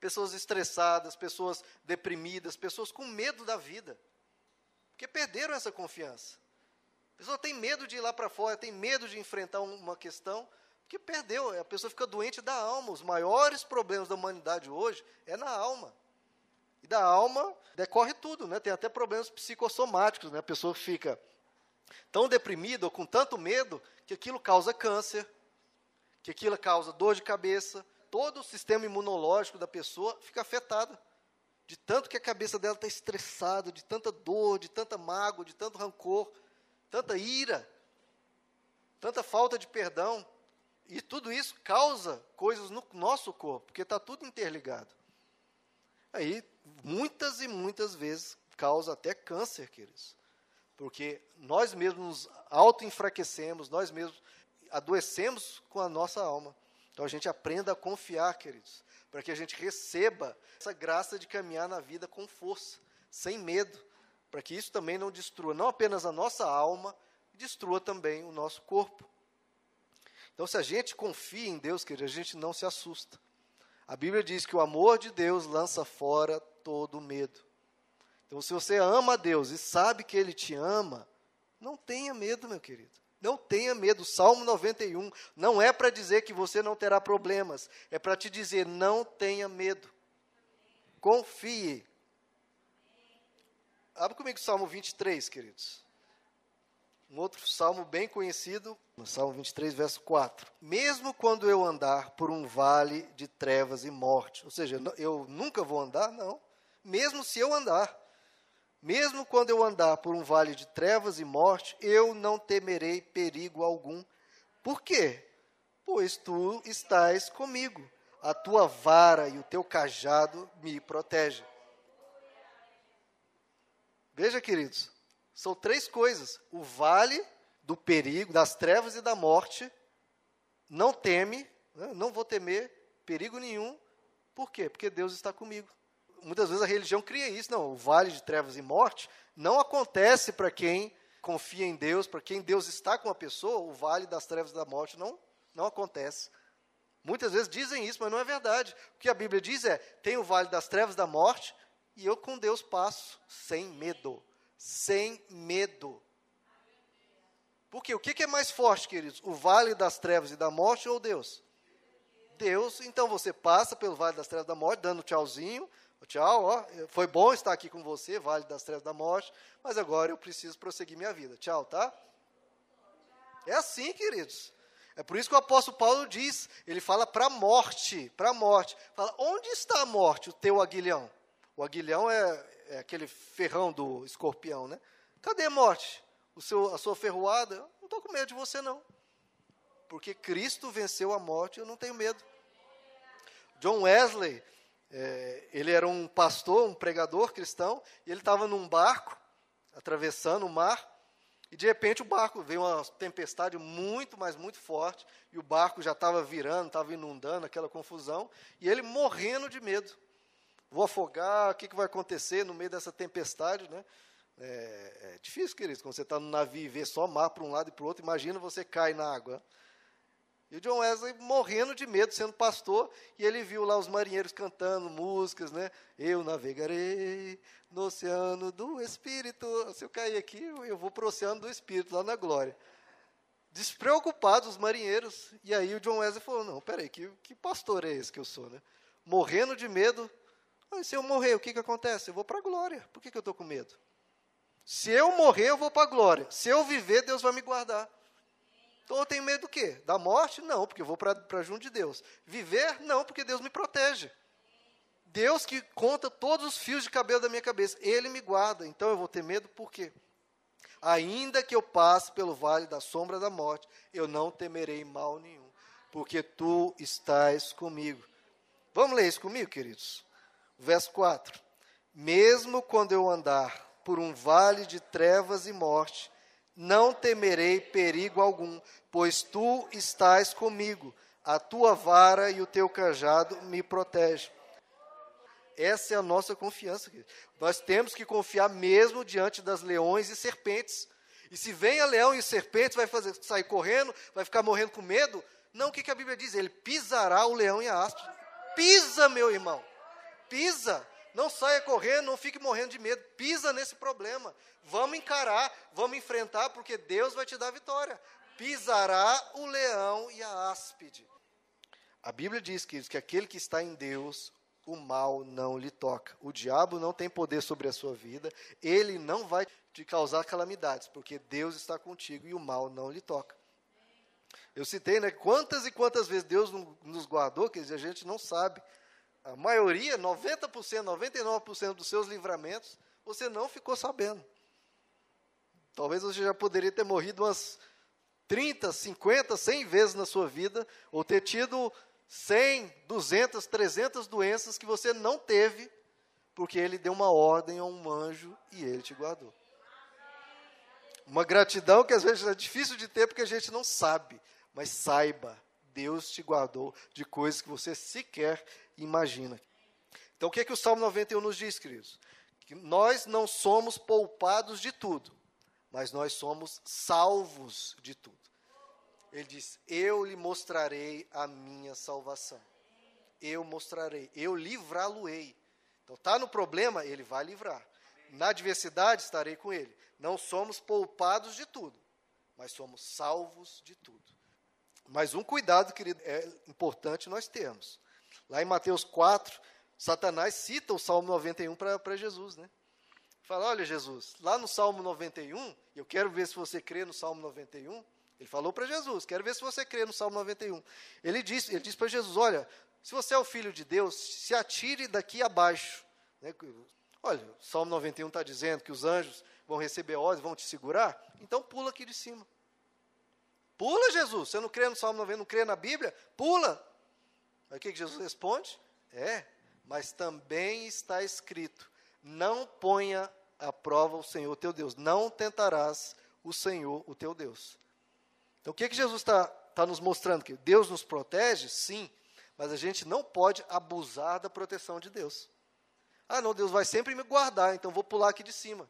Pessoas estressadas, pessoas deprimidas, pessoas com medo da vida. Porque perderam essa confiança. A pessoa tem medo de ir lá para fora, tem medo de enfrentar uma questão, que perdeu, a pessoa fica doente da alma. Os maiores problemas da humanidade hoje é na alma. E da alma decorre tudo, né? Tem até problemas psicossomáticos, né? A pessoa fica tão deprimida ou com tanto medo que aquilo causa câncer, que aquilo causa dor de cabeça, todo o sistema imunológico da pessoa fica afetado. De tanto que a cabeça dela está estressada, de tanta dor, de tanta mágoa, de tanto rancor, tanta ira, tanta falta de perdão. E tudo isso causa coisas no nosso corpo, porque está tudo interligado. Aí, muitas e muitas vezes, causa até câncer, queridos. Porque nós mesmos nos auto-enfraquecemos, nós mesmos adoecemos com a nossa alma. Então a gente aprenda a confiar, queridos, para que a gente receba essa graça de caminhar na vida com força, sem medo, para que isso também não destrua não apenas a nossa alma, destrua também o nosso corpo. Então, se a gente confia em Deus, querido, a gente não se assusta. A Bíblia diz que o amor de Deus lança fora todo medo. Então, se você ama a Deus e sabe que Ele te ama, não tenha medo, meu querido. Não tenha medo. Salmo 91 não é para dizer que você não terá problemas, é para te dizer: não tenha medo. Confie. Abre comigo o Salmo 23, queridos. Um outro salmo bem conhecido, Salmo 23, verso 4. Mesmo quando eu andar por um vale de trevas e morte, ou seja, eu nunca vou andar, não. Mesmo se eu andar, mesmo quando eu andar por um vale de trevas e morte, eu não temerei perigo algum. Por quê? Pois tu estás comigo. A tua vara e o teu cajado me protegem. Veja, queridos, são três coisas: o vale do perigo, das trevas e da morte, não teme, né? não vou temer perigo nenhum. Por quê? Porque Deus está comigo. Muitas vezes a religião cria isso, não, o vale de trevas e morte não acontece para quem confia em Deus, para quem Deus está com a pessoa, o vale das trevas da morte não, não acontece. Muitas vezes dizem isso, mas não é verdade. O que a Bíblia diz é: tem o vale das trevas da morte, e eu com Deus passo sem medo sem medo. Porque o que é mais forte, queridos? O vale das trevas e da morte ou Deus? Deus, então você passa pelo vale das trevas da morte, dando tchauzinho, tchau, ó, foi bom estar aqui com você, vale das trevas da morte, mas agora eu preciso prosseguir minha vida. Tchau, tá? É assim, queridos. É por isso que o apóstolo Paulo diz, ele fala para a morte, para a morte. Fala, onde está a morte, o teu aguilhão? O aguilhão é, é aquele ferrão do escorpião, né? Cadê a morte? O seu, a sua ferroada? não estou com medo de você, não. Porque Cristo venceu a morte, eu não tenho medo. John Wesley, é, ele era um pastor, um pregador cristão, e ele estava num barco, atravessando o mar, e de repente o barco veio uma tempestade muito, mas muito forte, e o barco já estava virando, estava inundando, aquela confusão, e ele morrendo de medo vou afogar, o que, que vai acontecer no meio dessa tempestade, né? É, é difícil, querido, quando você está no navio e vê só mar para um lado e para o outro, imagina você cai na água. E o John Wesley morrendo de medo, sendo pastor, e ele viu lá os marinheiros cantando músicas, né? Eu navegarei no oceano do Espírito. Se eu cair aqui, eu vou para o oceano do Espírito, lá na glória. Despreocupados os marinheiros. E aí o John Wesley falou: Não, peraí, que, que pastor é esse que eu sou, né? Morrendo de medo, mas se eu morrer, o que, que acontece? Eu vou para a glória. Por que, que eu estou com medo? Se eu morrer, eu vou para a glória. Se eu viver, Deus vai me guardar. Então eu tenho medo do quê? Da morte? Não, porque eu vou para junto de Deus. Viver? Não, porque Deus me protege. Deus que conta todos os fios de cabelo da minha cabeça, Ele me guarda. Então eu vou ter medo por quê? Ainda que eu passe pelo vale da sombra da morte, eu não temerei mal nenhum, porque tu estás comigo. Vamos ler isso comigo, queridos? Verso 4: Mesmo quando eu andar por um vale de trevas e morte, não temerei perigo algum, pois tu estás comigo, a tua vara e o teu cajado me protegem. Essa é a nossa confiança. Querido. Nós temos que confiar mesmo diante das leões e serpentes. E se vem a leão e serpentes, vai fazer, sair correndo, vai ficar morrendo com medo? Não, o que, que a Bíblia diz? Ele pisará o leão e a haste. Pisa, meu irmão. Pisa. Não saia correndo, não fique morrendo de medo. Pisa nesse problema. Vamos encarar, vamos enfrentar, porque Deus vai te dar vitória. Pisará o leão e a áspide. A Bíblia diz, queridos, que aquele que está em Deus, o mal não lhe toca. O diabo não tem poder sobre a sua vida, ele não vai te causar calamidades, porque Deus está contigo e o mal não lhe toca. Eu citei, né, quantas e quantas vezes Deus nos guardou, que a gente não sabe a maioria, 90%, 99% dos seus livramentos, você não ficou sabendo. Talvez você já poderia ter morrido umas 30, 50, 100 vezes na sua vida, ou ter tido 100, 200, 300 doenças que você não teve, porque ele deu uma ordem a um anjo e ele te guardou. Uma gratidão que às vezes é difícil de ter porque a gente não sabe, mas saiba, Deus te guardou de coisas que você sequer imagina. Então, o que, é que o Salmo 91 nos diz, queridos? Que nós não somos poupados de tudo, mas nós somos salvos de tudo. Ele diz: Eu lhe mostrarei a minha salvação. Eu mostrarei, eu livrá-lo-ei. Então, está no problema, ele vai livrar. Na adversidade, estarei com ele. Não somos poupados de tudo, mas somos salvos de tudo. Mas um cuidado, querido, é importante nós termos. Lá em Mateus 4, Satanás cita o Salmo 91 para Jesus, né? Fala, olha Jesus, lá no Salmo 91, eu quero ver se você crê no Salmo 91. Ele falou para Jesus, quero ver se você crê no Salmo 91. Ele disse, ele disse para Jesus, olha, se você é o filho de Deus, se atire daqui abaixo. Né? Olha, o Salmo 91 está dizendo que os anjos vão receber ordens, vão te segurar, então pula aqui de cima. Pula, Jesus. Você não crê no Salmo 90, não crê na Bíblia? Pula. Aí o que, que Jesus responde? É, mas também está escrito: não ponha à prova o Senhor teu Deus, não tentarás o Senhor o teu Deus. Então o que, que Jesus está tá nos mostrando? Que Deus nos protege? Sim, mas a gente não pode abusar da proteção de Deus. Ah, não, Deus vai sempre me guardar, então vou pular aqui de cima.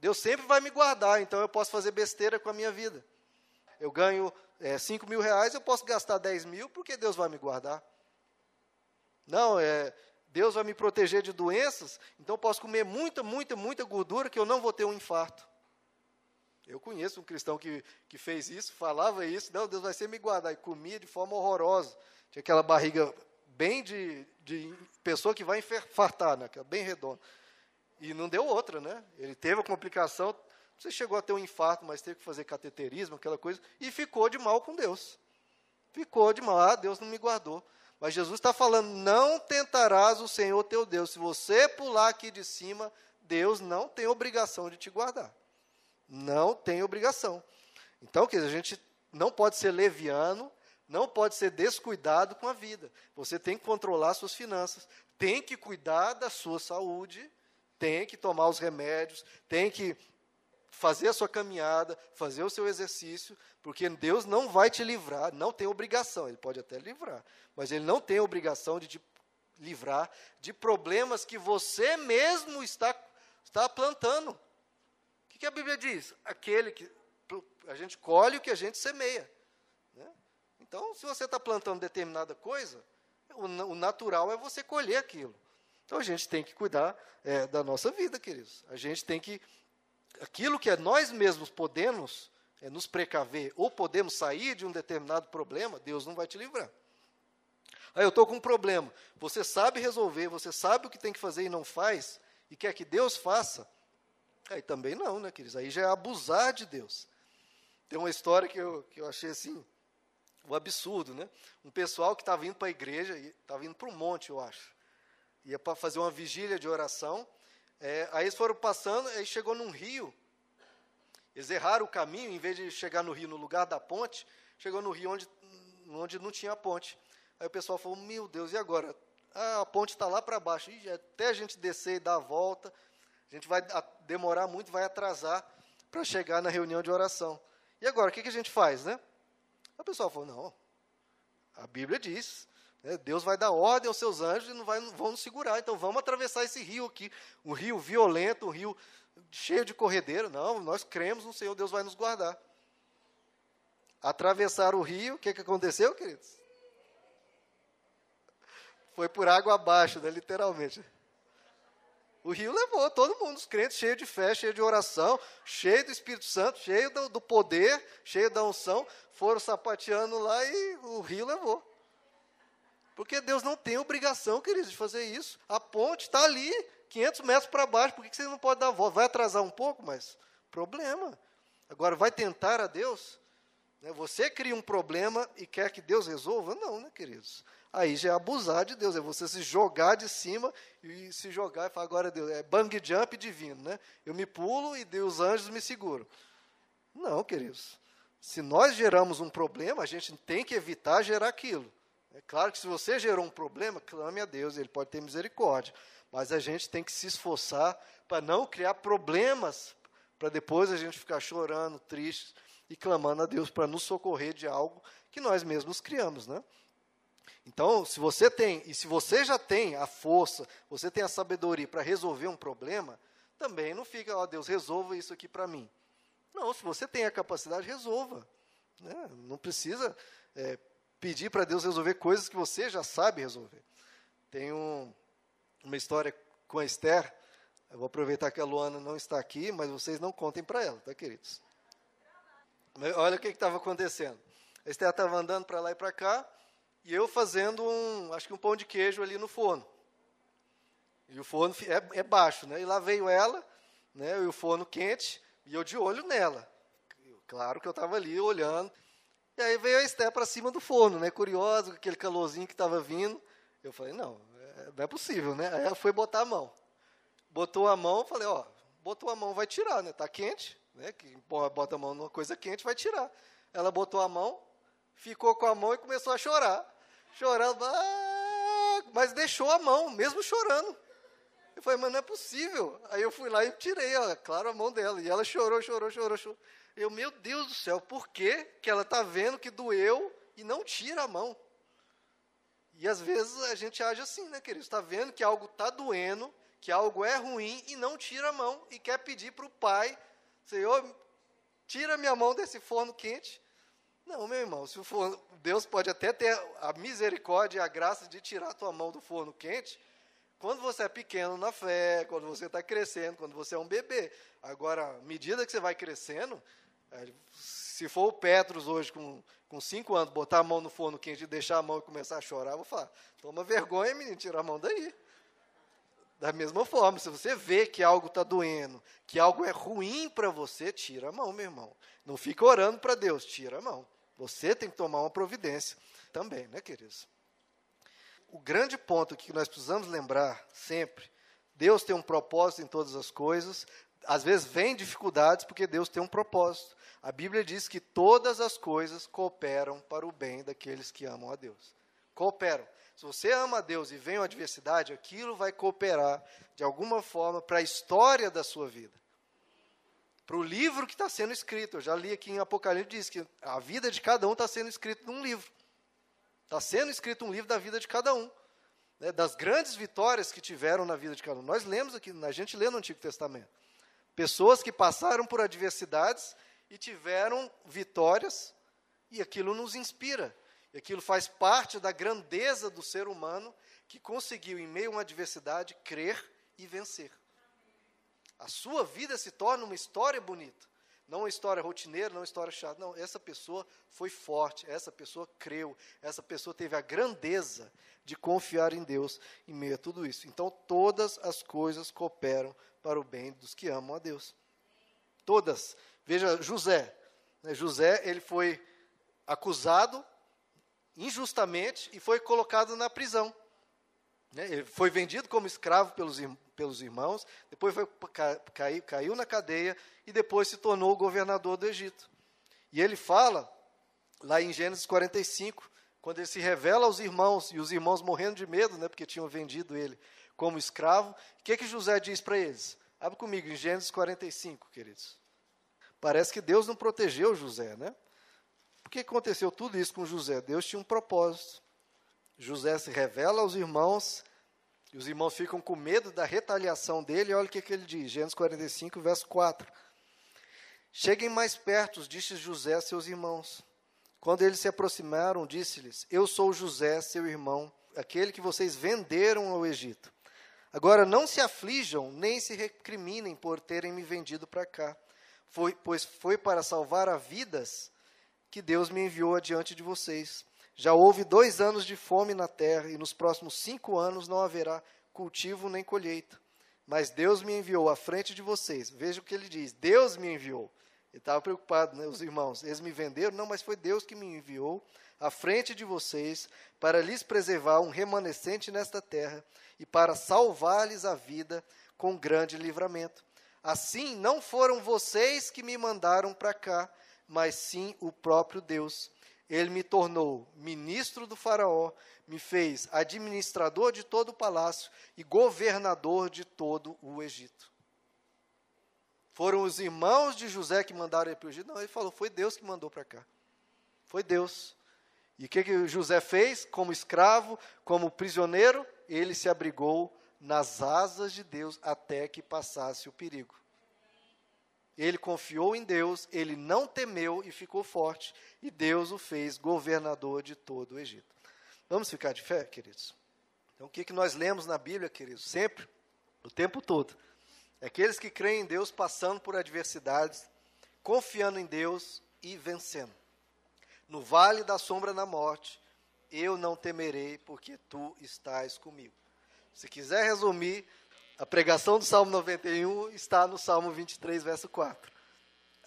Deus sempre vai me guardar, então eu posso fazer besteira com a minha vida. Eu ganho é, 5 mil reais, eu posso gastar 10 mil, porque Deus vai me guardar. Não, é, Deus vai me proteger de doenças, então eu posso comer muita, muita, muita gordura que eu não vou ter um infarto. Eu conheço um cristão que, que fez isso, falava isso, não, Deus vai sempre me guardar, e comia de forma horrorosa. Tinha aquela barriga bem de, de pessoa que vai infartar, né, bem redonda. E não deu outra, né? Ele teve a complicação, você chegou a ter um infarto, mas teve que fazer cateterismo, aquela coisa, e ficou de mal com Deus. Ficou de mal, ah, Deus não me guardou. Mas Jesus está falando: não tentarás o Senhor teu Deus. Se você pular aqui de cima, Deus não tem obrigação de te guardar. Não tem obrigação. Então, quer dizer, a gente não pode ser leviano, não pode ser descuidado com a vida. Você tem que controlar suas finanças, tem que cuidar da sua saúde, tem que tomar os remédios, tem que fazer a sua caminhada, fazer o seu exercício, porque Deus não vai te livrar, não tem obrigação, Ele pode até livrar, mas Ele não tem obrigação de te livrar de problemas que você mesmo está, está plantando. O que, que a Bíblia diz? Aquele que a gente colhe o que a gente semeia. Né? Então, se você está plantando determinada coisa, o, o natural é você colher aquilo. Então a gente tem que cuidar é, da nossa vida, queridos. A gente tem que. Aquilo que é nós mesmos podemos é, nos precaver ou podemos sair de um determinado problema, Deus não vai te livrar. Aí eu estou com um problema. Você sabe resolver, você sabe o que tem que fazer e não faz, e quer que Deus faça. Aí também não, né, queridos? Aí já é abusar de Deus. Tem uma história que eu, que eu achei assim, um absurdo, né? Um pessoal que estava indo para a igreja, estava indo para um monte, eu acho ia para fazer uma vigília de oração. É, aí eles foram passando, aí chegou num rio. Eles erraram o caminho, em vez de chegar no rio no lugar da ponte, chegou no rio onde, onde não tinha ponte. Aí o pessoal falou: Meu Deus, e agora? Ah, a ponte está lá para baixo. Até a gente descer e dar a volta, a gente vai demorar muito, vai atrasar para chegar na reunião de oração. E agora, o que, que a gente faz, né? O pessoal falou: Não, a Bíblia diz? Deus vai dar ordem aos seus anjos e não vai, vão nos segurar. Então vamos atravessar esse rio aqui, um rio violento, um rio cheio de corredeira. Não, nós cremos no Senhor, Deus vai nos guardar. Atravessar o rio, o que, que aconteceu, queridos? Foi por água abaixo, né, literalmente. O rio levou todo mundo, os crentes, cheio de fé, cheio de oração, cheio do Espírito Santo, cheio do, do poder, cheio da unção, foram sapateando lá e o rio levou. Porque Deus não tem obrigação, queridos, de fazer isso. A ponte está ali, 500 metros para baixo, por que você não pode dar a volta? Vai atrasar um pouco, mas problema. Agora, vai tentar a Deus? Né? Você cria um problema e quer que Deus resolva? Não, né, queridos? Aí já é abusar de Deus, é você se jogar de cima e se jogar e falar, agora Deus, é bang jump divino, né? Eu me pulo e Deus, os anjos me seguram. Não, queridos. Se nós geramos um problema, a gente tem que evitar gerar aquilo. É claro que se você gerou um problema, clame a Deus, Ele pode ter misericórdia. Mas a gente tem que se esforçar para não criar problemas, para depois a gente ficar chorando, triste e clamando a Deus para nos socorrer de algo que nós mesmos criamos, né? Então, se você tem, e se você já tem a força, você tem a sabedoria para resolver um problema, também não fica, ó, Deus, resolva isso aqui para mim. Não, se você tem a capacidade, resolva. Né? Não precisa é, pedir para Deus resolver coisas que você já sabe resolver. Tem um, uma história com a Esther, eu vou aproveitar que a Luana não está aqui, mas vocês não contem para ela, tá, queridos? Olha o que estava acontecendo. A Esther estava andando para lá e para cá, e eu fazendo um, acho que um pão de queijo ali no forno. E o forno é, é baixo, né? E lá veio ela, né? E o forno quente, e eu de olho nela. Claro que eu estava ali olhando. E aí veio a Esté para cima do forno, né? Curiosa, com aquele calorzinho que estava vindo. Eu falei, não, é, não é possível, né? Aí ela foi botar a mão. Botou a mão, falei, ó, botou a mão, vai tirar, né? Tá quente, né? Que bota a mão numa coisa quente, vai tirar. Ela botou a mão, ficou com a mão e começou a chorar. Chorando, ah, mas deixou a mão, mesmo chorando. Eu falei, mas não é possível. Aí eu fui lá e tirei, ó, claro, a mão dela. E ela chorou, chorou, chorou, chorou. Eu, meu Deus do céu, por que, que ela está vendo que doeu e não tira a mão? E às vezes a gente age assim, né, querido? Está vendo que algo está doendo, que algo é ruim e não tira a mão e quer pedir para o pai, Senhor, tira minha mão desse forno quente. Não, meu irmão, se o forno, Deus pode até ter a misericórdia e a graça de tirar a tua mão do forno quente, quando você é pequeno na fé, quando você está crescendo, quando você é um bebê. Agora, à medida que você vai crescendo, é, se for o Petros hoje com, com cinco anos, botar a mão no forno quente e deixar a mão e começar a chorar, eu vou falar, toma vergonha, menino, tira a mão daí. Da mesma forma, se você vê que algo está doendo, que algo é ruim para você, tira a mão, meu irmão. Não fica orando para Deus, tira a mão. Você tem que tomar uma providência também, né, queridos? O grande ponto que nós precisamos lembrar sempre, Deus tem um propósito em todas as coisas, às vezes vem dificuldades porque Deus tem um propósito. A Bíblia diz que todas as coisas cooperam para o bem daqueles que amam a Deus. Cooperam. Se você ama a Deus e vem uma adversidade, aquilo vai cooperar de alguma forma para a história da sua vida. Para o livro que está sendo escrito. Eu já li aqui em Apocalipse, diz que a vida de cada um está sendo escrita num livro. Está sendo escrito um livro da vida de cada um, né, das grandes vitórias que tiveram na vida de cada um. Nós lemos aqui, a gente lê no Antigo Testamento. Pessoas que passaram por adversidades e tiveram vitórias, e aquilo nos inspira. E aquilo faz parte da grandeza do ser humano que conseguiu, em meio a uma adversidade, crer e vencer. A sua vida se torna uma história bonita. Não uma história rotineira, não uma história chata. Não, essa pessoa foi forte, essa pessoa creu, essa pessoa teve a grandeza de confiar em Deus em meio a tudo isso. Então, todas as coisas cooperam para o bem dos que amam a Deus. Todas. Veja José. Né, José, ele foi acusado injustamente e foi colocado na prisão. Né, ele foi vendido como escravo pelos, pelos irmãos, depois foi, caiu, caiu na cadeia e depois se tornou o governador do Egito. E ele fala, lá em Gênesis 45, quando ele se revela aos irmãos, e os irmãos morrendo de medo, né, porque tinham vendido ele como escravo, o que, que José diz para eles? Abre comigo, em Gênesis 45, queridos. Parece que Deus não protegeu José, né? Por que aconteceu tudo isso com José? Deus tinha um propósito. José se revela aos irmãos, e os irmãos ficam com medo da retaliação dele. Olha o que, que ele diz, Gênesis 45, verso 4. Cheguem mais perto, disse José a seus irmãos. Quando eles se aproximaram, disse-lhes: Eu sou José, seu irmão, aquele que vocês venderam ao Egito. Agora não se aflijam, nem se recriminem por terem me vendido para cá, foi, pois foi para salvar a vidas que Deus me enviou adiante de vocês. Já houve dois anos de fome na terra, e nos próximos cinco anos não haverá cultivo nem colheita. Mas Deus me enviou à frente de vocês. Veja o que ele diz: Deus me enviou. Ele estava preocupado, né, os irmãos. Eles me venderam? Não, mas foi Deus que me enviou à frente de vocês para lhes preservar um remanescente nesta terra e para salvar-lhes a vida com grande livramento. Assim, não foram vocês que me mandaram para cá, mas sim o próprio Deus ele me tornou ministro do Faraó, me fez administrador de todo o palácio e governador de todo o Egito. Foram os irmãos de José que mandaram ele para o Egito? Não, ele falou: foi Deus que mandou para cá. Foi Deus. E o que, que José fez? Como escravo, como prisioneiro, ele se abrigou nas asas de Deus até que passasse o perigo. Ele confiou em Deus, ele não temeu e ficou forte, e Deus o fez governador de todo o Egito. Vamos ficar de fé, queridos? Então, o que, que nós lemos na Bíblia, queridos? Sempre, o tempo todo. Aqueles que creem em Deus passando por adversidades, confiando em Deus e vencendo. No vale da sombra da morte, eu não temerei, porque tu estás comigo. Se quiser resumir, a pregação do Salmo 91 está no Salmo 23, verso 4.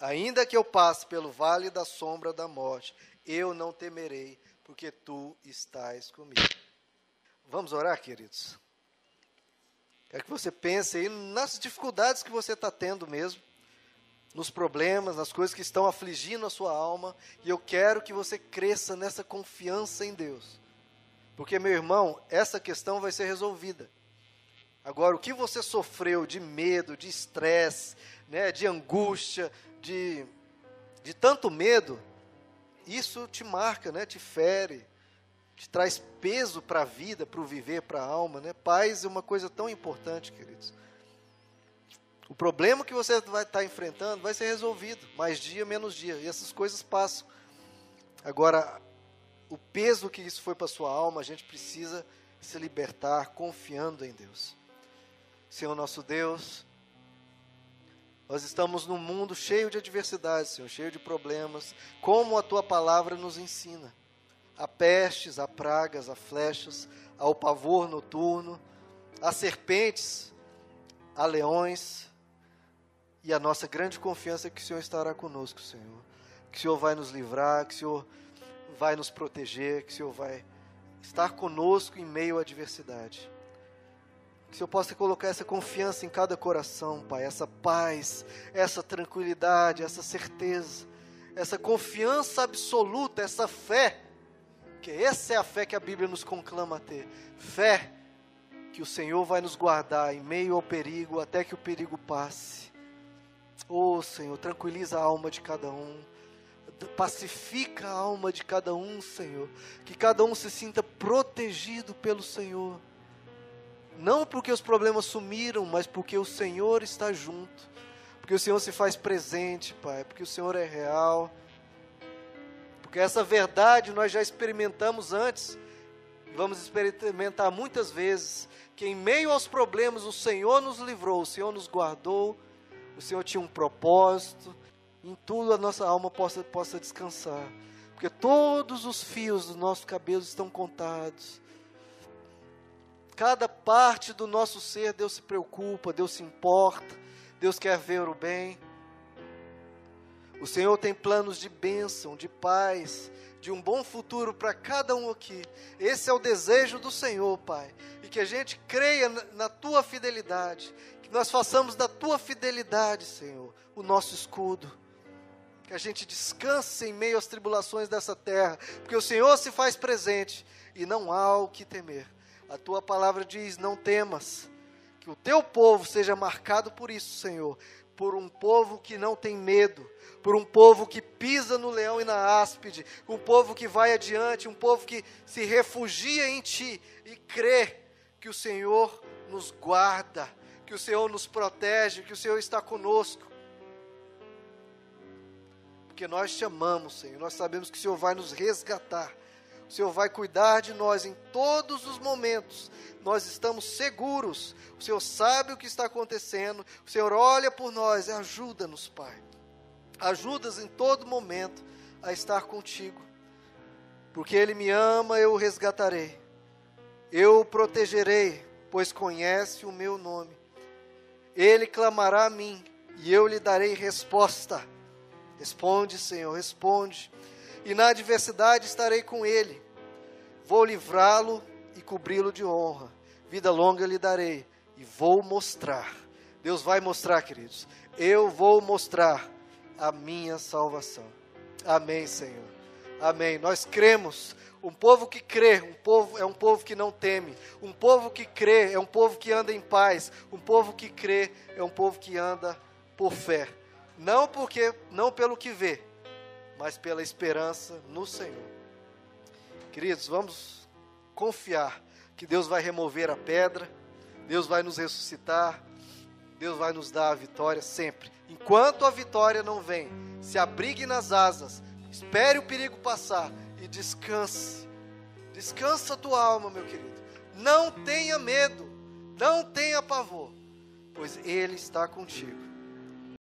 Ainda que eu passe pelo vale da sombra da morte, eu não temerei, porque tu estás comigo. Vamos orar, queridos? Quero que você pense aí nas dificuldades que você está tendo mesmo, nos problemas, nas coisas que estão afligindo a sua alma, e eu quero que você cresça nessa confiança em Deus. Porque, meu irmão, essa questão vai ser resolvida. Agora, o que você sofreu de medo, de estresse, né, de angústia, de, de tanto medo, isso te marca, né, te fere, te traz peso para a vida, para o viver, para a alma. Né? Paz é uma coisa tão importante, queridos. O problema que você vai estar tá enfrentando vai ser resolvido, mais dia, menos dia, e essas coisas passam. Agora, o peso que isso foi para sua alma, a gente precisa se libertar confiando em Deus. Senhor nosso Deus, nós estamos num mundo cheio de adversidades, Senhor, cheio de problemas, como a tua palavra nos ensina. Há pestes, há pragas, há flechas, há o pavor noturno, há serpentes, há leões, e a nossa grande confiança é que o Senhor estará conosco, Senhor. Que o Senhor vai nos livrar, que o Senhor vai nos proteger, que o Senhor vai estar conosco em meio à adversidade. Que o Senhor possa colocar essa confiança em cada coração, Pai, essa paz, essa tranquilidade, essa certeza, essa confiança absoluta, essa fé, que essa é a fé que a Bíblia nos conclama a ter. Fé que o Senhor vai nos guardar em meio ao perigo até que o perigo passe. Oh, Senhor, tranquiliza a alma de cada um pacifica a alma de cada um, Senhor. Que cada um se sinta protegido pelo Senhor. Não porque os problemas sumiram, mas porque o Senhor está junto. Porque o Senhor se faz presente, Pai. Porque o Senhor é real. Porque essa verdade nós já experimentamos antes. Vamos experimentar muitas vezes. Que em meio aos problemas o Senhor nos livrou, o Senhor nos guardou. O Senhor tinha um propósito em tudo a nossa alma possa, possa descansar. Porque todos os fios dos nossos cabelos estão contados. Cada parte do nosso ser, Deus se preocupa, Deus se importa, Deus quer ver o bem. O Senhor tem planos de bênção, de paz, de um bom futuro para cada um aqui. Esse é o desejo do Senhor, Pai. E que a gente creia na tua fidelidade, que nós façamos da tua fidelidade, Senhor, o nosso escudo que a gente descanse em meio às tribulações dessa terra, porque o Senhor se faz presente e não há o que temer. A tua palavra diz: não temas, que o teu povo seja marcado por isso, Senhor, por um povo que não tem medo, por um povo que pisa no leão e na áspide, um povo que vai adiante, um povo que se refugia em ti e crê que o Senhor nos guarda, que o Senhor nos protege, que o Senhor está conosco porque nós te amamos, Senhor. Nós sabemos que o Senhor vai nos resgatar. O Senhor vai cuidar de nós em todos os momentos. Nós estamos seguros. O Senhor sabe o que está acontecendo. O Senhor olha por nós e ajuda-nos, Pai. Ajudas em todo momento a estar contigo. Porque Ele me ama, eu o resgatarei. Eu o protegerei, pois conhece o meu nome. Ele clamará a mim e eu lhe darei resposta. Responde, Senhor, responde. E na adversidade estarei com ele. Vou livrá-lo e cobri-lo de honra. Vida longa lhe darei e vou mostrar. Deus vai mostrar, queridos. Eu vou mostrar a minha salvação. Amém, Senhor. Amém. Nós cremos. Um povo que crê, um povo é um povo que não teme. Um povo que crê é um povo que anda em paz. Um povo que crê é um povo que anda por fé. Não porque, não pelo que vê, mas pela esperança no Senhor. Queridos, vamos confiar que Deus vai remover a pedra, Deus vai nos ressuscitar, Deus vai nos dar a vitória sempre. Enquanto a vitória não vem, se abrigue nas asas, espere o perigo passar e descanse. Descansa a tua alma, meu querido. Não tenha medo, não tenha pavor, pois Ele está contigo.